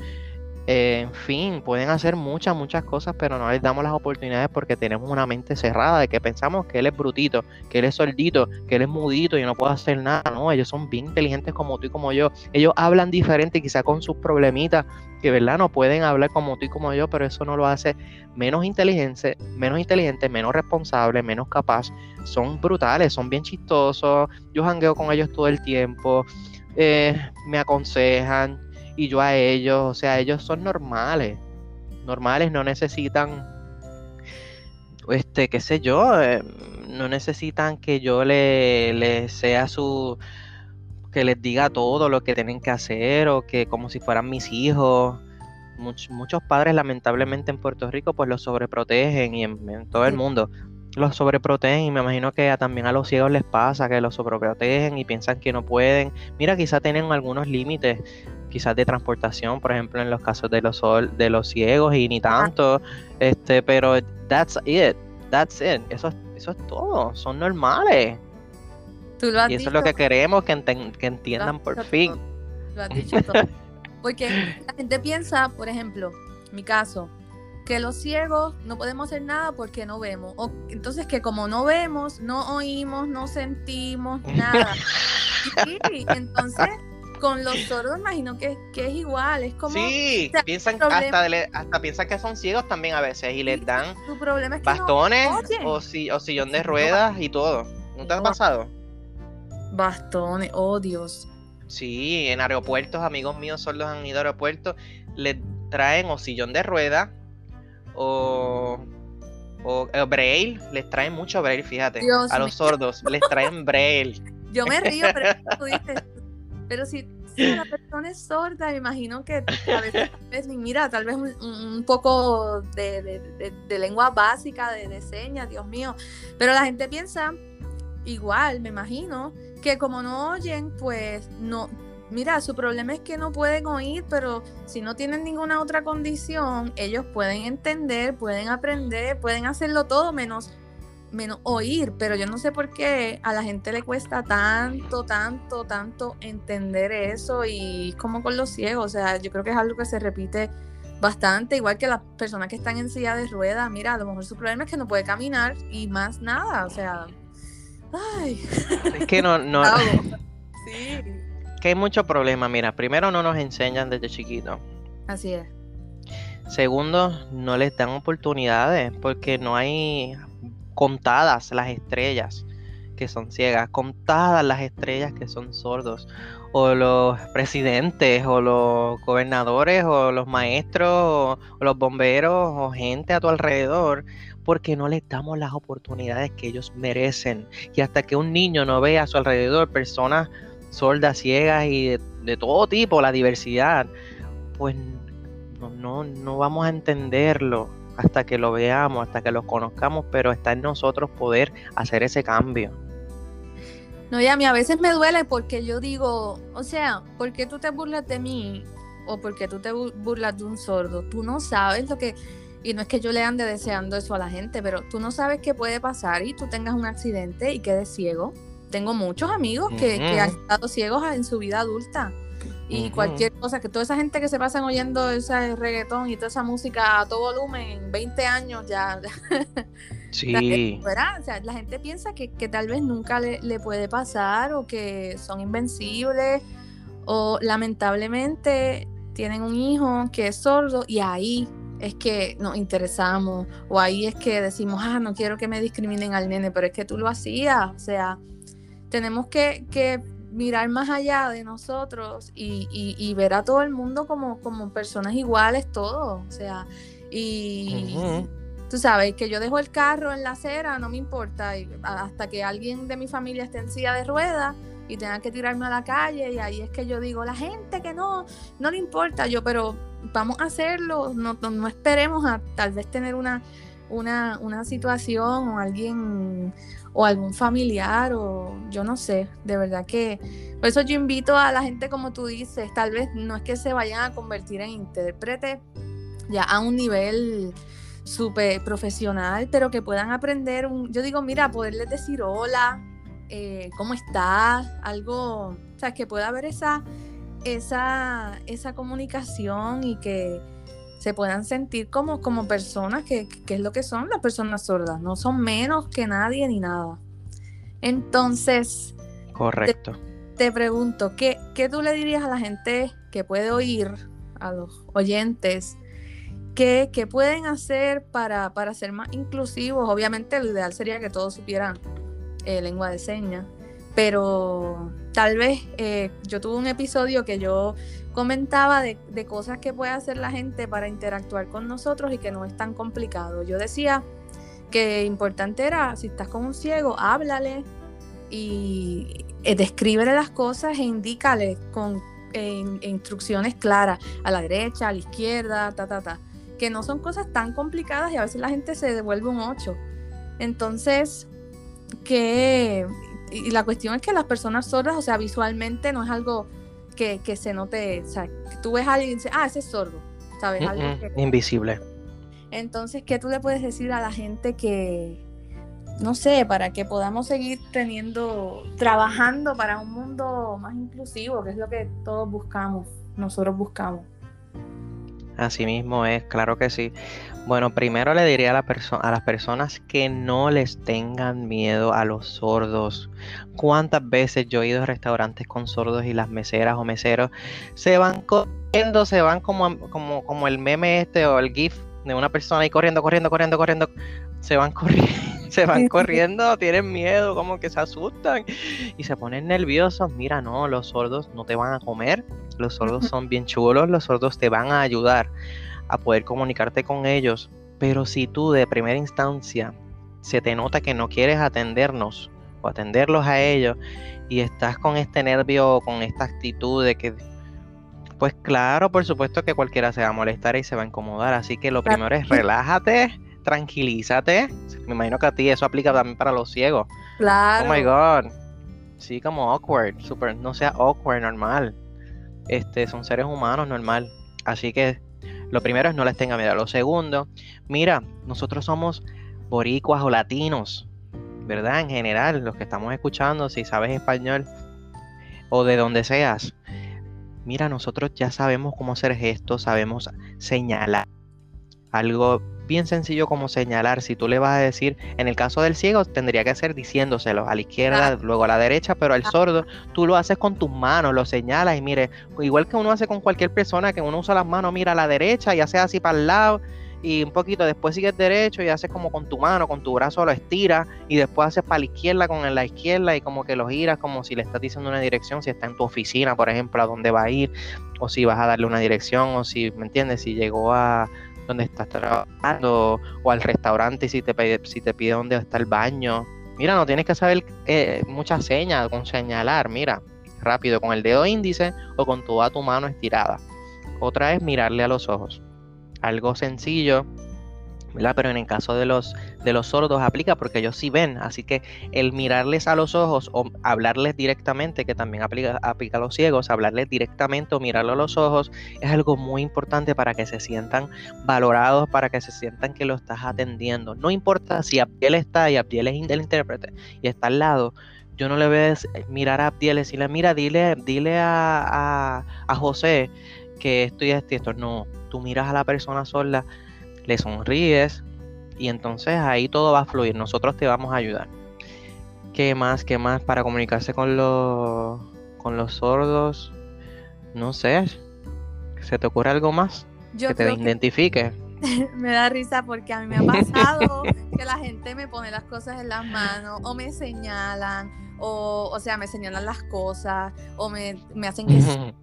Eh, en fin, pueden hacer muchas, muchas cosas, pero no les damos las oportunidades porque tenemos una mente cerrada de que pensamos que él es brutito, que él es sordito, que él es mudito y no puede hacer nada. No, ellos son bien inteligentes como tú y como yo. Ellos hablan diferente, quizá con sus problemitas, que verdad no pueden hablar como tú y como yo, pero eso no lo hace menos inteligente, menos inteligente, menos responsable, menos capaz. Son brutales, son bien chistosos. Yo jangueo con ellos todo el tiempo. Eh, me aconsejan, y yo a ellos, o sea, ellos son normales, normales, no necesitan, este, qué sé yo, eh, no necesitan que yo le, le sea su, que les diga todo lo que tienen que hacer o que como si fueran mis hijos. muchos padres lamentablemente en Puerto Rico pues los sobreprotegen y en, todo el mundo los sobreprotegen y me imagino que también a los ciegos les pasa que los sobreprotegen y piensan que no pueden. Mira, quizá tienen algunos límites quizás de transportación, por ejemplo, en los casos de los de los ciegos y ni tanto, este, pero that's it, that's it, eso, eso es todo, son normales. y eso es lo que queremos que, entiendan por fin. Lo has dicho todo. Porque la gente piensa, por ejemplo, mi caso, que los ciegos no podemos hacer nada porque no vemos. O, entonces que como no vemos, no oímos, no sentimos (laughs) nada. Sí, entonces con los sordos imagino que, es igual, es como... Sí, piensan, hasta, hasta piensan que son ciegos también a veces y les dan bastones o, si, o sillón de ruedas y todo. ¿No te ha pasado? Bastones, oh Dios. Sí, en aeropuertos, amigos míos sordos han ido a aeropuertos, les traen o sillón de ruedas o, o, braille, les traen mucho braille, fíjate, a los sordos, les traen braille. Yo me río, pero tú (laughs) dices, pero si, la persona es sorda, me imagino que a veces, mira, tal vez un, poco de, lengua básica, de, señas, Dios mío. Pero la gente piensa igual, me imagino, que como no oyen, pues no, mira, su problema es que no pueden oír, pero si no tienen ninguna otra condición, ellos pueden entender, pueden aprender, pueden hacerlo todo menos menos oír, pero yo no sé por qué a la gente le cuesta tanto, tanto, tanto entender eso y como con los ciegos, o sea, yo creo que es algo que se repite bastante, igual que las personas que están en silla de ruedas, mira, a lo mejor su problema es que no puede caminar y más nada, o sea, ay. Es que no, no. (laughs) (laughs) sí. Que hay mucho problema, mira, primero no nos enseñan desde chiquito. Así es. Segundo, no les dan oportunidades porque no hay contadas las estrellas que son ciegas, contadas las estrellas que son sordos, o los presidentes, o los gobernadores, o los maestros, o, los bomberos, o gente a tu alrededor, porque no les damos las oportunidades que ellos merecen. Y hasta que un niño no vea a su alrededor personas sordas, ciegas y de, todo tipo, la diversidad, pues no, no, no vamos a entenderlo hasta que lo veamos, hasta que lo conozcamos, pero está en nosotros poder hacer ese cambio. No, y a mí a veces me duele porque yo digo, o sea, ¿por qué tú te burlas de mí? O porque tú te burlas de un sordo. Tú no sabes lo que... Y no es que yo le ande deseando eso a la gente, pero tú no sabes qué puede pasar y tú tengas un accidente y quedes ciego. Tengo muchos amigos que, que han estado ciegos en su vida adulta. Y cualquier cosa, que toda esa gente que se pasan oyendo ese reggaetón y toda esa música a todo volumen, en 20 años (laughs) ya... Sí. La gente, o sea, la gente piensa que, tal vez nunca le, le, puede pasar o que son invencibles o lamentablemente tienen un hijo que es sordo y ahí es que nos interesamos o ahí es que decimos, ah, no quiero que me discriminen al nene, pero es que tú lo hacías, o sea, tenemos que, que mirar más allá de nosotros y, y, ver a todo el mundo como, como personas iguales, todos. O sea, y tú sabes que yo dejo el carro en la acera, no me importa, hasta que alguien de mi familia esté en silla de ruedas y tenga que tirarme a la calle y ahí es que yo digo, la gente que no, no le importa, yo, pero vamos a hacerlo, no, no, esperemos a tal vez tener una, una, una situación o alguien o algún familiar o yo no sé, de verdad que por eso yo invito a la gente como tú dices, tal vez no es que se vayan a convertir en intérprete ya a un nivel súper profesional, pero que puedan aprender, yo digo, mira, poderles decir hola, eh, ¿cómo estás? Algo, o sea, que pueda haber esa, esa, esa comunicación y que se puedan sentir como, como personas que, es lo que son las personas sordas, no son menos que nadie ni nada. Entonces, correcto. Te, pregunto, ¿qué, ¿qué, tú le dirías a la gente que puede oír, a los oyentes, qué, pueden hacer para, para, ser más inclusivos? Obviamente lo ideal sería que todos supieran eh, lengua de señas, pero tal vez eh, yo tuve un episodio que yo comentaba de, cosas que puede hacer la gente para interactuar con nosotros y que no es tan complicado. Yo decía que importante era, si estás con un ciego, háblale y eh, descríbele las cosas e indícale con instrucciones claras a la derecha, a la izquierda, ta, ta, ta. Que no son cosas tan complicadas y a veces la gente se devuelve un 8. Entonces, que y la cuestión es que las personas sordas, o sea, visualmente no es algo que, se note, o sea, que tú ves a alguien y dices, ah, ese es sordo, ¿sabes? Invisible. Entonces, ¿qué tú le puedes decir a la gente que, no sé, para que podamos seguir teniendo, trabajando para un mundo más inclusivo, que es lo que todos buscamos, nosotros buscamos? Así mismo es, claro que sí. Bueno, primero le diría a, la a las personas que no les tengan miedo a los sordos. ¿Cuántas veces yo he ido a restaurantes con sordos y las meseras o meseros se van corriendo, se van como, como, como el meme este o el GIF de una persona ahí corriendo, corriendo, corriendo, corriendo, se van corriendo, (laughs) se van corriendo, tienen miedo, como que se asustan y se ponen nerviosos. Mira, no, los sordos no te van a comer, los sordos son bien chulos, los sordos te van a ayudar a poder comunicarte con ellos. Pero si tú de primera instancia se te nota que no quieres atendernos o atenderlos a ellos y estás con este nervio, con esta actitud de que, pues claro, por supuesto que cualquiera se va a molestar y se va a incomodar. Así que lo primero es relájate, tranquilízate. Me imagino que a ti eso aplica también para los ciegos. Claro. Oh my god. Sí, como awkward, super, no sea awkward, normal este, son seres humanos normal. Así que lo primero es no les tenga miedo. Lo segundo, mira, nosotros somos boricuas o latinos, ¿verdad? En general, los que estamos escuchando, si sabes español o de donde seas, mira, nosotros ya sabemos cómo hacer gestos, sabemos señalar algo bien sencillo como señalar. Si tú le vas a decir, en el caso del ciego, tendría que ser diciéndoselo a la izquierda, luego a la derecha, pero al sordo, tú lo haces con tus manos, lo señalas y mire, igual que uno hace con cualquier persona, que uno usa las manos, mira a la derecha y hace así para el lado y un poquito después sigues derecho y haces como con tu mano, con tu brazo lo estiras y después haces para la izquierda con la izquierda y como que lo giras como si le estás diciendo una dirección, si está en tu oficina, por ejemplo, a dónde va a ir o si vas a darle una dirección o si, ¿me entiendes? Si llegó a donde estás trabajando o al restaurante si te pide, si te pide dónde está el baño. Mira, no tienes que saber eh, muchas señas con señalar, mira, rápido con el dedo índice o con toda tu mano estirada. Otra es mirarle a los ojos. Algo sencillo, pero en el caso de los, de los sordos aplica porque ellos sí ven, así que el mirarles a los ojos o hablarles directamente, que también aplica, aplica a los ciegos, hablarles directamente o mirarlo a los ojos es algo muy importante para que se sientan valorados, para que se sientan que lo estás atendiendo. No importa si Abdiel está y Abdiel es el intérprete y está al lado, yo no le voy a mirar a Abdiel y decirle, mira, dile, dile a, a, José que esto y esto esto. No, tú miras a la persona sola le sonríes y entonces ahí todo va a fluir. Nosotros te vamos a ayudar. ¿Qué más? ¿Qué más para comunicarse con los con los sordos? No sé. ¿Se te ocurre algo más? que te identifique. (laughs) me da risa porque a mí me ha pasado (laughs) que la gente me pone las cosas en las manos o me señalan o, o sea, me señalan las cosas, o me, me hacen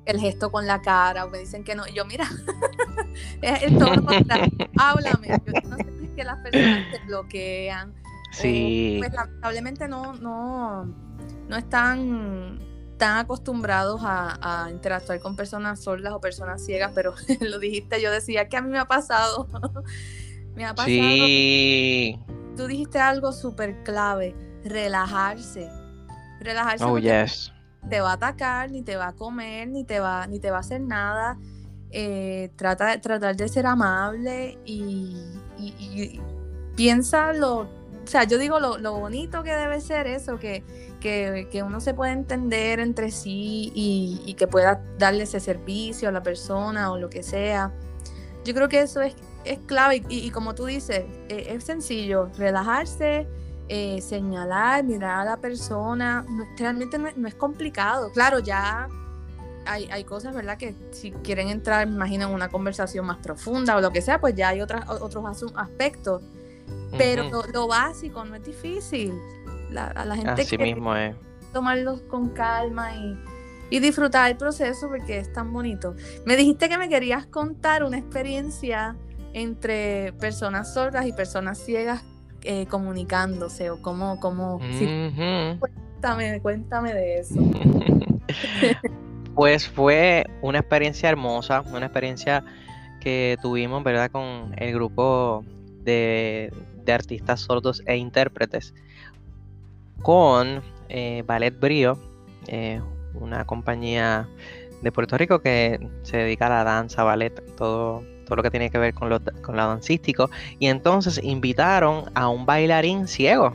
el gesto con la cara, o me dicen que no. yo, mira, (laughs) es, todo lo háblame. Yo no sé si es que las personas te bloquean. Sí. pues lamentablemente no, no, no están tan acostumbrados a, a, interactuar con personas sordas o personas ciegas, pero (laughs) lo dijiste, yo decía que a mí me ha pasado. (laughs) me ha pasado. Sí. Tú dijiste algo súper clave, relajarse Relajarse. Oh, yes. Te va a atacar, ni te va a comer, ni te va, ni te va a hacer nada. Eh, trata, tratar de ser amable y, piensa lo, o sea, yo digo lo, bonito que debe ser eso, que, que, uno se puede entender entre sí y, que pueda darle ese servicio a la persona o lo que sea. Yo creo que eso es, es clave y, como tú dices, e, es sencillo, relajarse, eh, señalar, mirar a la persona, realmente no, es complicado. Claro, ya hay, hay, cosas, ¿verdad? Que si quieren entrar, me imagino, en una conversación más profunda o lo que sea, pues ya hay otras, otros aspectos. Pero lo, básico no es difícil. La, a la gente Así mismo es. tomarlos con calma y, y disfrutar el proceso porque es tan bonito. Me dijiste que me querías contar una experiencia entre personas sordas y personas ciegas eh, comunicándose o cómo, cómo cuéntame, cuéntame de eso. (laughs) pues fue una experiencia hermosa, una experiencia que tuvimos, ¿verdad? Con el grupo de, artistas sordos e intérpretes, con eh, Ballet Brío, eh, una compañía de Puerto Rico que se dedica a la danza, ballet, todo todo lo que tiene que ver con lo, con dancístico, y entonces invitaron a un bailarín ciego.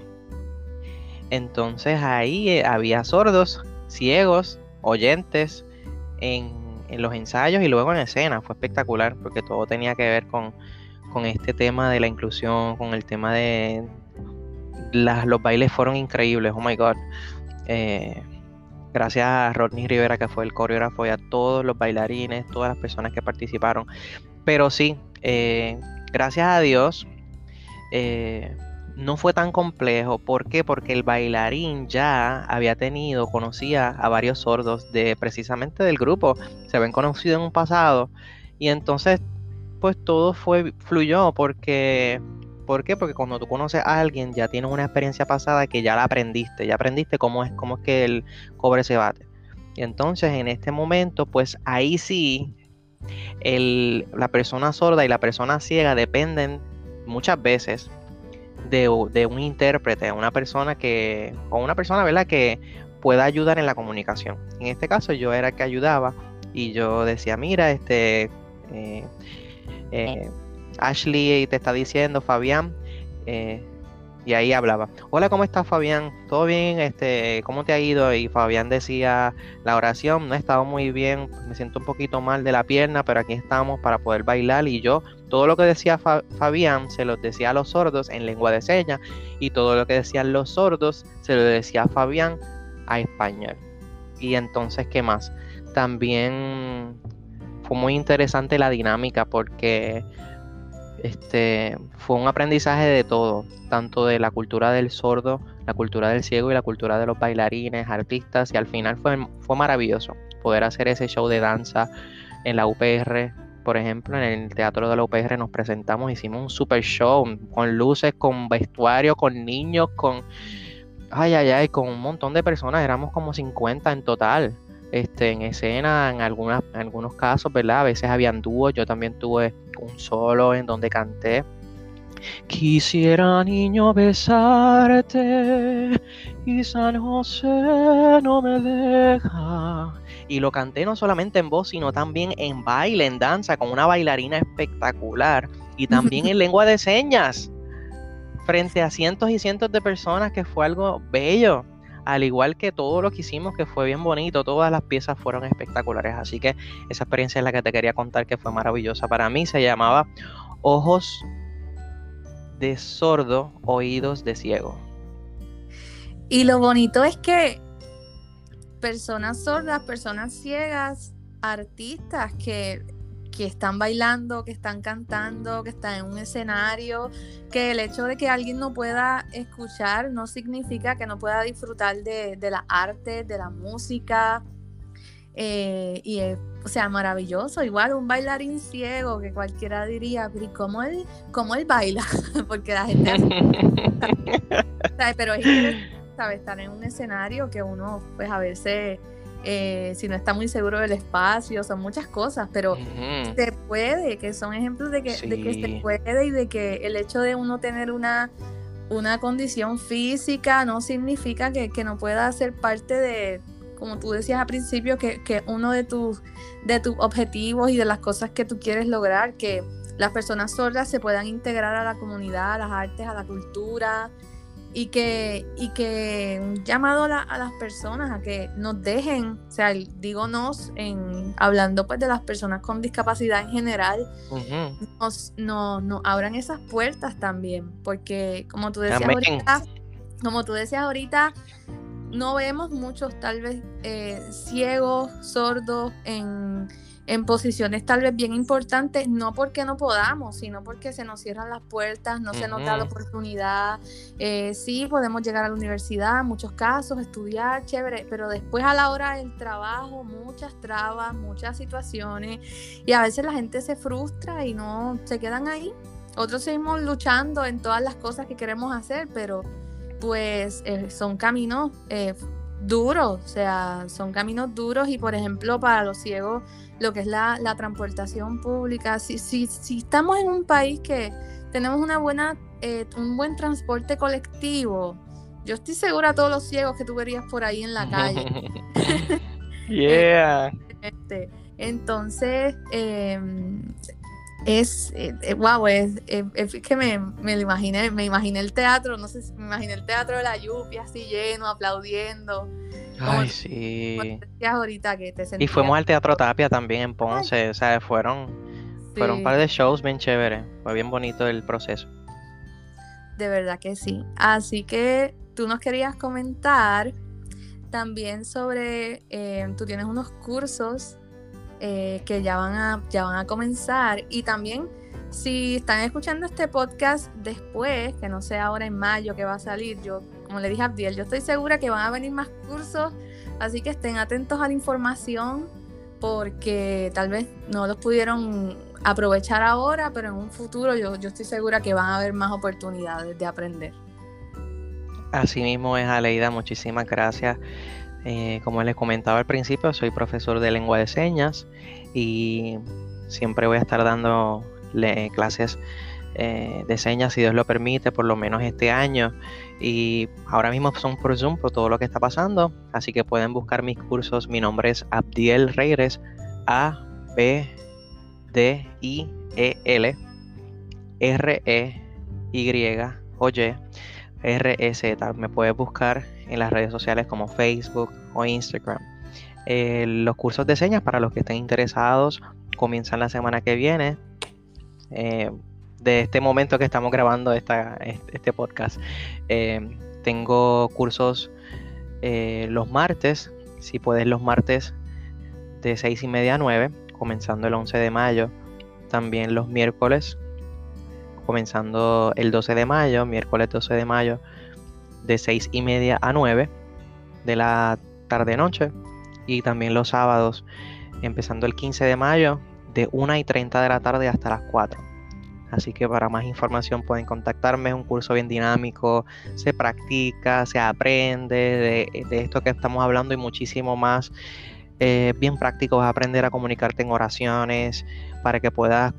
Entonces ahí eh, había sordos, ciegos, oyentes en, los ensayos y luego en escena. Fue espectacular porque todo tenía que ver con, este tema de la inclusión, con el tema de... los bailes fueron increíbles, oh my god. Eh, gracias a Rodney Rivera que fue el coreógrafo y a todos los bailarines, todas las personas que participaron. Pero sí, eh, gracias a Dios, eh, no fue tan complejo. ¿Por qué? Porque el bailarín ya había tenido, conocía a varios sordos de precisamente del grupo. Se habían conocido en un pasado. Y entonces, pues todo fue, fluyó porque. ¿Por qué? Porque cuando tú conoces a alguien, ya tienes una experiencia pasada que ya la aprendiste, ya aprendiste cómo es, cómo es que el cobre se bate. Y entonces en este momento, pues ahí sí la persona sorda y la persona ciega dependen muchas veces de, un intérprete, una persona que, o una persona, ¿verdad?, que pueda ayudar en la comunicación. En este caso yo era el que ayudaba y yo decía, mira, este, eh, eh, Ashley te está diciendo, Fabián, eh, y ahí hablaba. Hola, ¿cómo estás, Fabián? ¿Todo bien? Este, ¿cómo te ha ido? Y Fabián decía la oración, no he estado muy bien, me siento un poquito mal de la pierna, pero aquí estamos para poder bailar. Y yo, todo lo que decía Fabián, se lo decía a los sordos en lengua de señas, y todo lo que decían los sordos, se lo decía a Fabián a español. Y entonces, ¿qué más? También fue muy interesante la dinámica porque este, fue un aprendizaje de todo, tanto de la cultura del sordo, la cultura del ciego y la cultura de los bailarines, artistas, y al final fue, fue maravilloso poder hacer ese show de danza en la UPR. Por ejemplo, en el teatro de la UPR nos presentamos, hicimos un super show con luces, con vestuario, con niños, con... Ay, ay, ay, con un montón de personas, éramos como 50 en total este, en escena, en, algunas, en algunos casos, ¿verdad? A veces habían dúos, yo también tuve un solo en donde canté. Quisiera niño besarte y San José no me deja. Y lo canté no solamente en voz, sino también en baile, en danza, con una bailarina espectacular y también en (laughs) lengua de señas, frente a cientos y cientos de personas, que fue algo bello. Al igual que todo lo que hicimos, que fue bien bonito, todas las piezas fueron espectaculares. Así que esa experiencia es la que te quería contar, que fue maravillosa para mí. Se llamaba Ojos de sordo, oídos de ciego. Y lo bonito es que personas sordas, personas ciegas, artistas que, que, están bailando, que están cantando, que están en un escenario, que el hecho de que alguien no pueda escuchar no significa que no pueda disfrutar de, de la arte, de la música. Eh, y es, o sea, maravilloso. Igual un bailarín ciego que cualquiera diría, pero cómo él, cómo él baila? (laughs) Porque la gente... (laughs) Pero es ¿sabes? Estar en un escenario que uno, pues a veces, eh, si no está muy seguro del espacio, son muchas cosas, pero se puede, que son ejemplos de que, de que se puede y de que el hecho de uno tener una, una condición física no significa que, que no pueda ser parte de, como tú decías al principio, que, que uno de tus, de tus objetivos y de las cosas que tú quieres lograr, que las personas sordas se puedan integrar a la comunidad, a las artes, a la cultura, y que, y que un llamado a, las personas a que nos dejen, o sea, digo nos, en, hablando pues de las personas con discapacidad en general, nos, nos, abran esas puertas también, porque como tú decías ahorita, como tú decías ahorita, no vemos muchos tal vez eh, ciegos, sordos en en posiciones tal vez bien importantes, no porque no podamos, sino porque se nos cierran las puertas, no se nos da la oportunidad. Eh, sí, podemos llegar a la universidad, en muchos casos, estudiar, chévere, pero después a la hora del trabajo, muchas trabas, muchas situaciones, y a veces la gente se frustra y no se quedan ahí. Otros seguimos luchando en todas las cosas que queremos hacer, pero pues eh, son caminos eh, duros, o sea, son caminos duros y por ejemplo para los ciegos lo que es la, transportación pública, si, si, si, estamos en un país que tenemos una buena, eh, un buen transporte colectivo, yo estoy segura a todos los ciegos que tú verías por ahí en la calle. (laughs) yeah. (laughs) Este, entonces, em, es, wow, eh, eh, es, es, que me, me, lo imaginé, me imaginé el teatro, no sé, me imaginé el teatro de la lluvia así lleno, aplaudiendo. Ay, sí. ahorita que te Y fuimos al Teatro Tapia también en Ponce, o sea, fueron, fueron un par de shows bien chéveres, fue bien bonito el proceso. De verdad que sí. Así que tú nos querías comentar también sobre, eh, tú tienes unos cursos eh, que ya van, a, ya van a comenzar y también si están escuchando este podcast después, que no sé ahora en mayo que va a salir, yo como le dije a Abdiel, yo estoy segura que van a venir más cursos, así que estén atentos a la información porque tal vez no los pudieron aprovechar ahora, pero en un futuro yo, yo estoy segura que van a haber más oportunidades de aprender. Así mismo es, Aleida, muchísimas gracias. Eh, como les comentaba al principio, soy profesor de lengua de señas y siempre voy a estar dando clases eh, de señas, si Dios lo permite, por lo menos este año. Y ahora mismo son por Zoom por todo lo que está pasando. Así que pueden buscar mis cursos. Mi nombre es Abdiel Reyes. A B D I E L R E Y O Y R E Z. Me puedes buscar en las redes sociales como Facebook o Instagram. Eh, los cursos de señas para los que estén interesados comienzan la semana que viene. Eh, de este momento que estamos grabando esta, este podcast. Eh, tengo cursos los martes, si puedes los martes de 6 y media a 9, comenzando el 11 de mayo. También los miércoles, comenzando el 12 de mayo, miércoles 12 de mayo, de 6 y media a 9 de la tarde-noche. Y también los sábados, empezando el 15 de mayo, de 1 y 30 de la tarde hasta las 4. Así que para más información pueden contactarme. Es un curso bien dinámico, se practica, se aprende de, esto que estamos hablando y muchísimo más. Eh, bien práctico, vas a aprender a comunicarte en oraciones para que puedas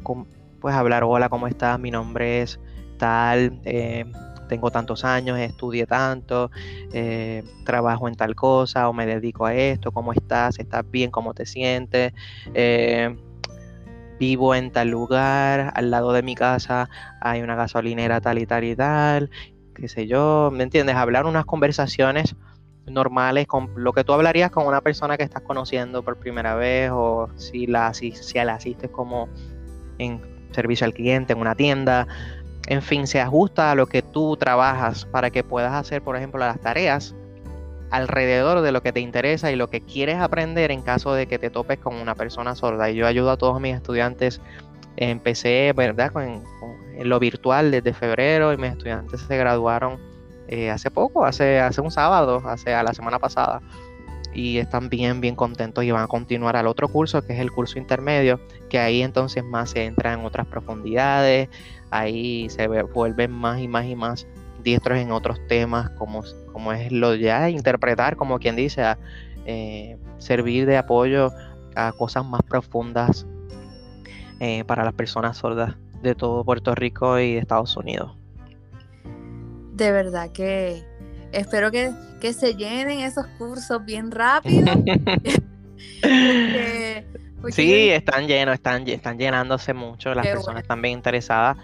pues, hablar. Hola, ¿cómo estás? Mi nombre es tal, eh, tengo tantos años, estudié tanto, eh, trabajo en tal cosa o me dedico a esto, ¿cómo estás? ¿Estás bien? ¿Cómo te sientes? Eh, vivo en tal lugar, al lado de mi casa hay una gasolinera tal y tal y tal, qué sé yo, ¿me entiendes? Hablar unas conversaciones normales con lo que tú hablarías con una persona que estás conociendo por primera vez o si la, si, si la asistes como en servicio al cliente en una tienda. En fin, se ajusta a lo que tú trabajas para que puedas hacer, por ejemplo, las tareas alrededor de lo que te interesa y lo que quieres aprender en caso de que te topes con una persona sorda. Y yo ayudo a todos mis estudiantes. Empecé, ¿verdad?, con, lo virtual desde febrero y mis estudiantes se graduaron eh, hace poco, hace, hace un sábado, hace a la semana pasada. Y están bien, bien contentos y van a continuar al otro curso, que es el curso intermedio, que ahí entonces más se entra en otras profundidades, ahí se vuelven más y más y más diestros en otros temas, como, como es lo ya interpretar, como quien dice, a, eh, servir de apoyo a cosas más profundas eh, para las personas sordas de todo Puerto Rico y de Estados Unidos. De verdad que espero que, se llenen esos cursos bien rápido. (laughs) sí, están llenos, están, están llenándose mucho, las personas están bien interesadas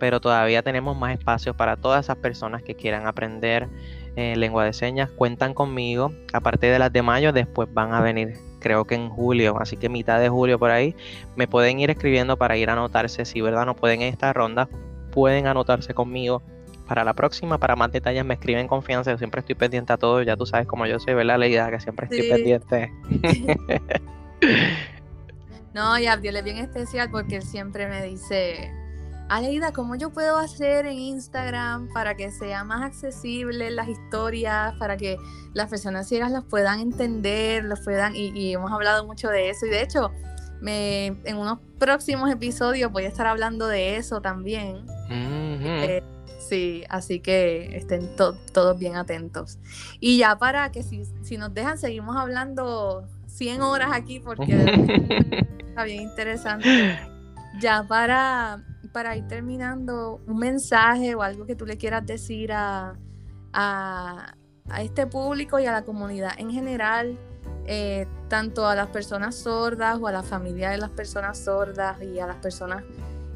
pero todavía tenemos más espacios para todas esas personas que quieran aprender eh, lengua de señas. Cuentan conmigo, aparte de las de mayo, después van a venir, creo que en julio, así que mitad de julio por ahí, me pueden ir escribiendo para ir a anotarse. Si verdad no pueden en esta ronda, pueden anotarse conmigo. Para la próxima, para más detalles, me escriben confianza. Yo siempre estoy pendiente a todo. Ya tú sabes cómo yo soy, ¿verdad, Leida? Que siempre estoy pendiente. (laughs) (laughs) no, y Abdiel es bien especial porque él siempre me dice, Aleida, ¿cómo yo puedo hacer en Instagram para que sea más accesible las historias, para que las personas ciegas los puedan entender, los puedan, y, hemos hablado mucho de eso, y de hecho, me, en unos próximos episodios voy a estar hablando de eso también. Eh, sí, así que estén todos bien atentos. Y ya para que si, si nos dejan, seguimos hablando 100 horas aquí porque (laughs) está bien interesante. Ya para para ir terminando, un mensaje o algo que tú le quieras decir a, a, este público y a la comunidad en general, eh, tanto a las personas sordas o a la familia de las personas sordas y a las personas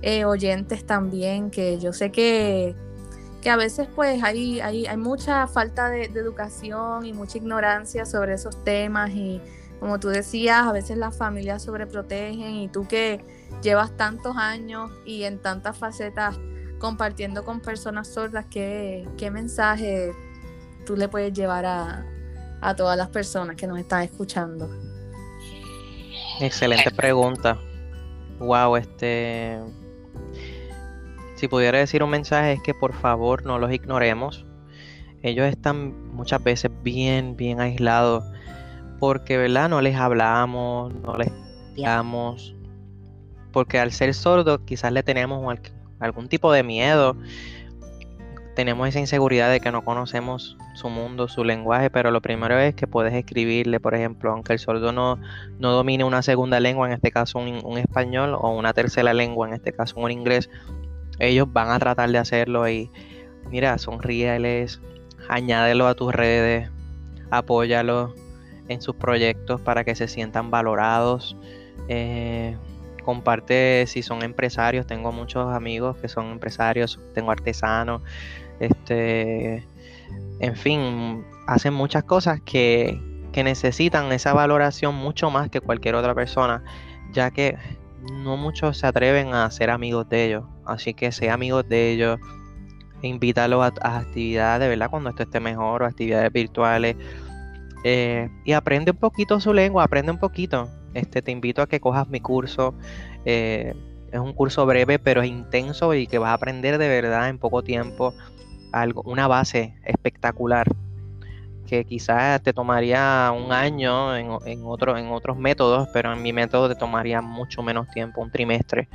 eh, oyentes también, que yo sé que, que a veces pues hay, hay, hay mucha falta de, de, educación y mucha ignorancia sobre esos temas y como tú decías, a veces las familias sobreprotegen y tú que llevas tantos años y en tantas facetas compartiendo con personas sordas, ¿qué, qué mensaje tú le puedes llevar a, todas las personas que nos están escuchando? Excelente pregunta. Wow, este. Si pudiera decir un mensaje es que por favor no los ignoremos. Ellos están muchas veces bien, bien aislados porque, ¿verdad? No les hablamos, no les digamos, porque al ser sordos quizás le tenemos algún tipo de miedo, tenemos esa inseguridad de que no conocemos su mundo, su lenguaje, pero lo primero es que puedes escribirle, por ejemplo, aunque el sordo no, no domine una segunda lengua, en este caso un, español, o una tercera lengua, en este caso un inglés, ellos van a tratar de hacerlo y mira, sonríeles, añádelo a tus redes, apóyalo en sus proyectos para que se sientan valorados. Eh, comparte si son empresarios, tengo muchos amigos que son empresarios, tengo artesanos, este, en fin, hacen muchas cosas que, que necesitan esa valoración mucho más que cualquier otra persona, ya que no muchos se atreven a ser amigos de ellos, así que sea amigos de ellos, invítalos a, a actividades, ¿verdad? Cuando esto esté mejor, o actividades virtuales, eh, y aprende un poquito su lengua, aprende un poquito. Este, te invito a que cojas mi curso. Eh, es un curso breve, pero es intenso y que vas a aprender de verdad en poco tiempo algo, una base espectacular que quizás te tomaría un año en, en, otro, en otros métodos, pero en mi método te tomaría mucho menos tiempo, un trimestre.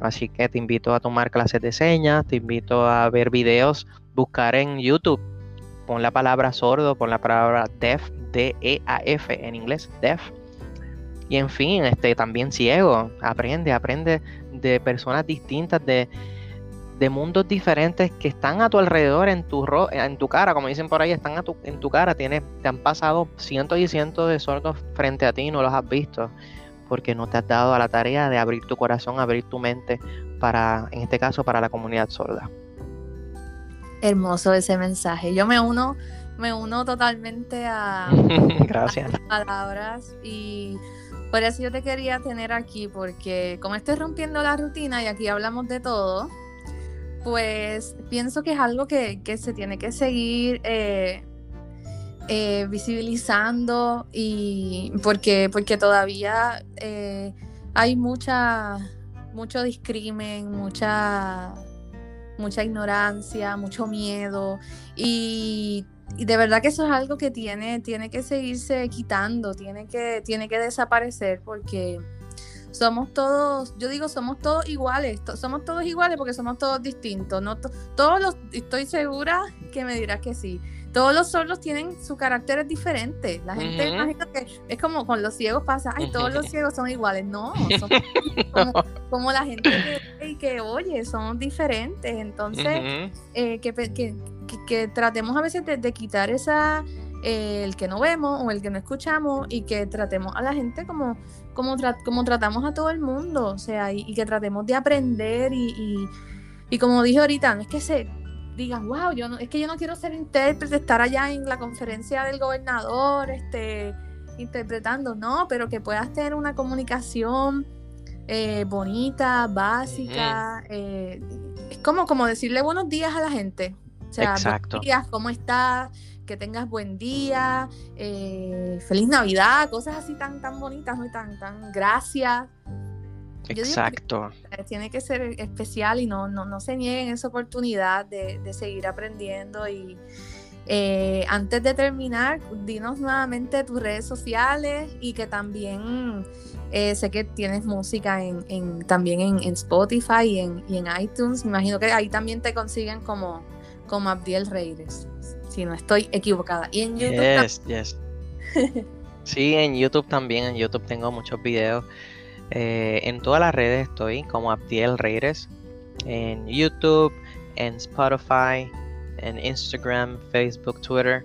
Así que te invito a tomar clases de señas, te invito a ver videos, buscar en YouTube, pon la palabra sordo, pon la palabra deaf, D-E-A-F en inglés, deaf. Y en fin, este, también ciego. Aprende, aprende de personas distintas, de, de mundos diferentes que están a tu alrededor, en tu, en tu cara, como dicen por ahí, están a tu, en tu cara, tienes, te han pasado cientos y cientos de sordos frente a ti no los has visto, porque no te has dado a la tarea de abrir tu corazón, abrir tu mente para, en este caso, para la comunidad sorda. Hermoso ese mensaje. Yo me uno, me uno totalmente a, (laughs) Gracias. a palabras y por eso yo te quería tener aquí, porque como estoy rompiendo la rutina y aquí hablamos de todo, pues pienso que es algo que, se tiene que seguir eh, eh, visibilizando y porque, porque todavía eh, hay mucha, mucho discrimen, mucha, mucha ignorancia, mucho miedo y, de verdad que eso es algo que tiene, tiene que seguirse quitando, tiene que, tiene que desaparecer porque somos todos, yo digo, somos todos iguales, somos todos iguales porque somos todos distintos, no todos los, estoy segura que me dirás que sí. Todos los sordos tienen su carácter diferente. La gente imagina que es como con los ciegos pasa, ay, todos los (laughs) ciegos son iguales. No, son (laughs) como, la gente que, que oye, son diferentes. Entonces, eh, que, que, que, tratemos a veces de quitar esa el que no vemos o el que no escuchamos y que tratemos a la gente como, como, como tratamos a todo el mundo, o sea, y, que tratemos de aprender y, y, como dije ahorita, no es que se digan, wow, yo no, es que yo no quiero ser intérprete, estar allá en la conferencia del gobernador, este, interpretando, no, pero que puedas tener una comunicación eh, bonita, básica, eh, es como, como decirle buenos días a la gente. O sea, buenos días, ¿cómo estás? que tengas buen día, eh, feliz Navidad, cosas así tan, tan bonitas, ¿no? tan, tan gracias. Exacto. tiene que ser especial y no, no, no se nieguen esa oportunidad de, de seguir aprendiendo. Y eh, antes de terminar, dinos nuevamente tus redes sociales y que también eh, sé que tienes música en, en también en, en Spotify y en, y en, iTunes. Me imagino que ahí también te consiguen como, como Abdiel Reyes si no estoy equivocada. Y en YouTube. Yes, yes. sí, en YouTube también. En YouTube tengo muchos videos. Eh, en todas las redes estoy como Abdiel Reyes. En YouTube, en Spotify, en Instagram, Facebook, Twitter.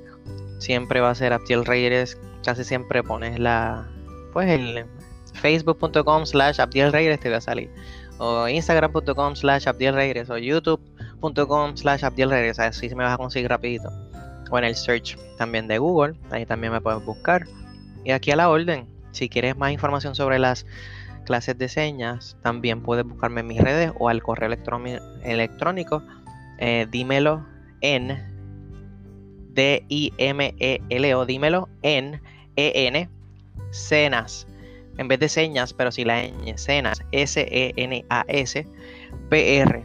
Siempre va a ser Abdiel Reyes. Casi siempre pones la. Pues el facebook.com slash Abdiel Reyes te va a salir. O instagram.com slash Abdiel Reyes. O youtube.com slash Abdiel Reyes. Así se me vas a conseguir rapidito o en el search también de Google, ahí también me puedes buscar. Y aquí a la orden, si quieres más información sobre las clases de señas, también puedes buscarme en mis redes o al correo electrónico, eh, dímelo en D-I-M-E-L-O, dímelo en E-N, cenas, en vez de señas, pero si la ñ, cenas, S-E-N-A-S, P-R,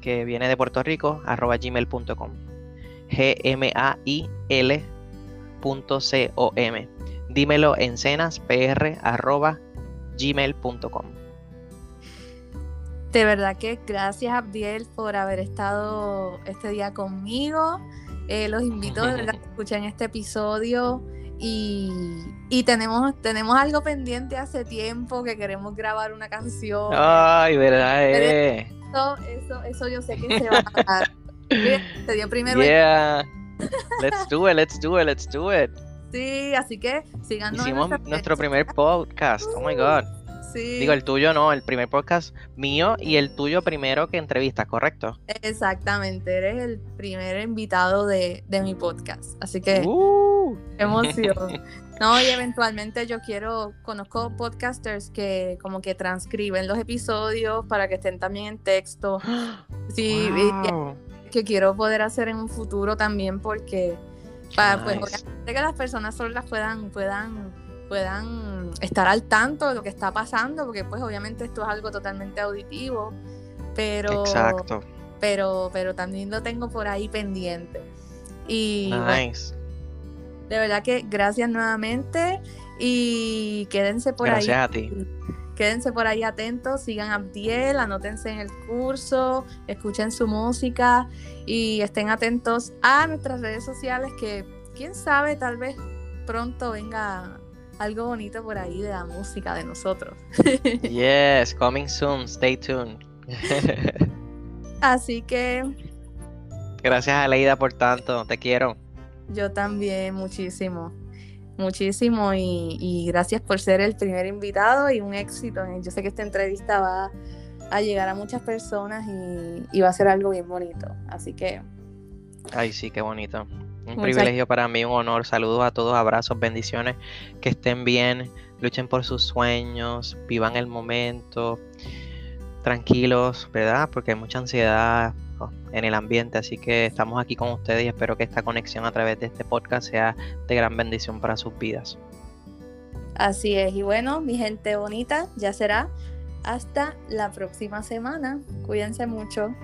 que viene de Puerto Rico, arroba gmail.com gmail.com. Dímelo en cenaspr.gmail.com. De verdad que gracias Abdiel por haber estado este día conmigo. Eh, los invito a que (laughs) escuchen este episodio y, tenemos, tenemos algo pendiente hace tiempo que queremos grabar una canción. Ay, verdad. Eh. Eso, eso, eso yo sé que se va a dar. (laughs) Te dio primero. Yeah. (laughs) Let's do it, let's do it, let's do it. Sí, así que síganos. Hicimos nuestro primer podcast. Oh my God. Sí. Digo, el tuyo no, el primer podcast mío y el tuyo primero que entrevistas, ¿correcto? Exactamente, eres el primer invitado de, mi podcast. Así que, uh. emoción. (laughs) No, y eventualmente yo quiero, conozco podcasters que como que transcriben los episodios para que estén también en texto. (gasps) Sí, que quiero poder hacer en un futuro también porque para pues, que las personas sordas puedan puedan puedan estar al tanto de lo que está pasando porque pues obviamente esto es algo totalmente auditivo pero Exacto. pero pero también lo tengo por ahí pendiente y nice. de verdad que gracias nuevamente y quédense por ahí gracias a ti quédense por ahí atentos, sigan a Abdiel, anótense en el curso, escuchen su música y estén atentos a nuestras redes sociales que quién sabe, tal vez pronto venga algo bonito por ahí de la música de nosotros. (laughs) yes, coming soon, stay tuned. (laughs) Así que... Gracias Aleida por tanto, te quiero. Yo también, muchísimo muchísimo y, gracias por ser el primer invitado y un éxito. Yo sé que esta entrevista va a llegar a muchas personas y, va a ser algo bien bonito. Así que... Ay, sí, qué bonito. Un privilegio para mí, un honor. Saludos a todos, abrazos, bendiciones, que estén bien, luchen por sus sueños, vivan el momento, tranquilos, ¿verdad? Porque hay mucha ansiedad, en el ambiente. Así que estamos aquí con ustedes y espero que esta conexión a través de este podcast sea de gran bendición para sus vidas. Así es, y bueno, mi gente bonita, ya será hasta la próxima semana. Cuídense mucho.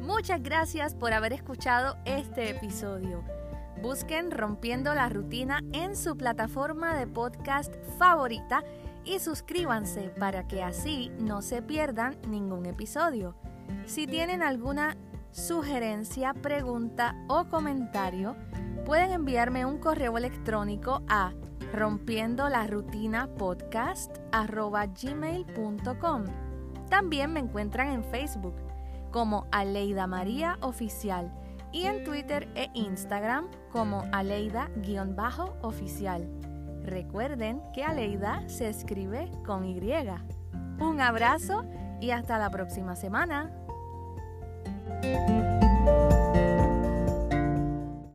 Muchas gracias por haber escuchado este episodio. Busquen Rompiendo la Rutina en su plataforma de podcast favorita y suscríbanse para que así no se pierdan ningún episodio. Si tienen alguna sugerencia, pregunta o comentario, pueden enviarme un correo electrónico a rompiendo la rutina podcast gmail.com. También me encuentran en Facebook como Aleida María Oficial y en Twitter e Instagram como Aleida-oficial. Recuerden que Aleida se escribe con Y. Un abrazo y hasta la próxima semana.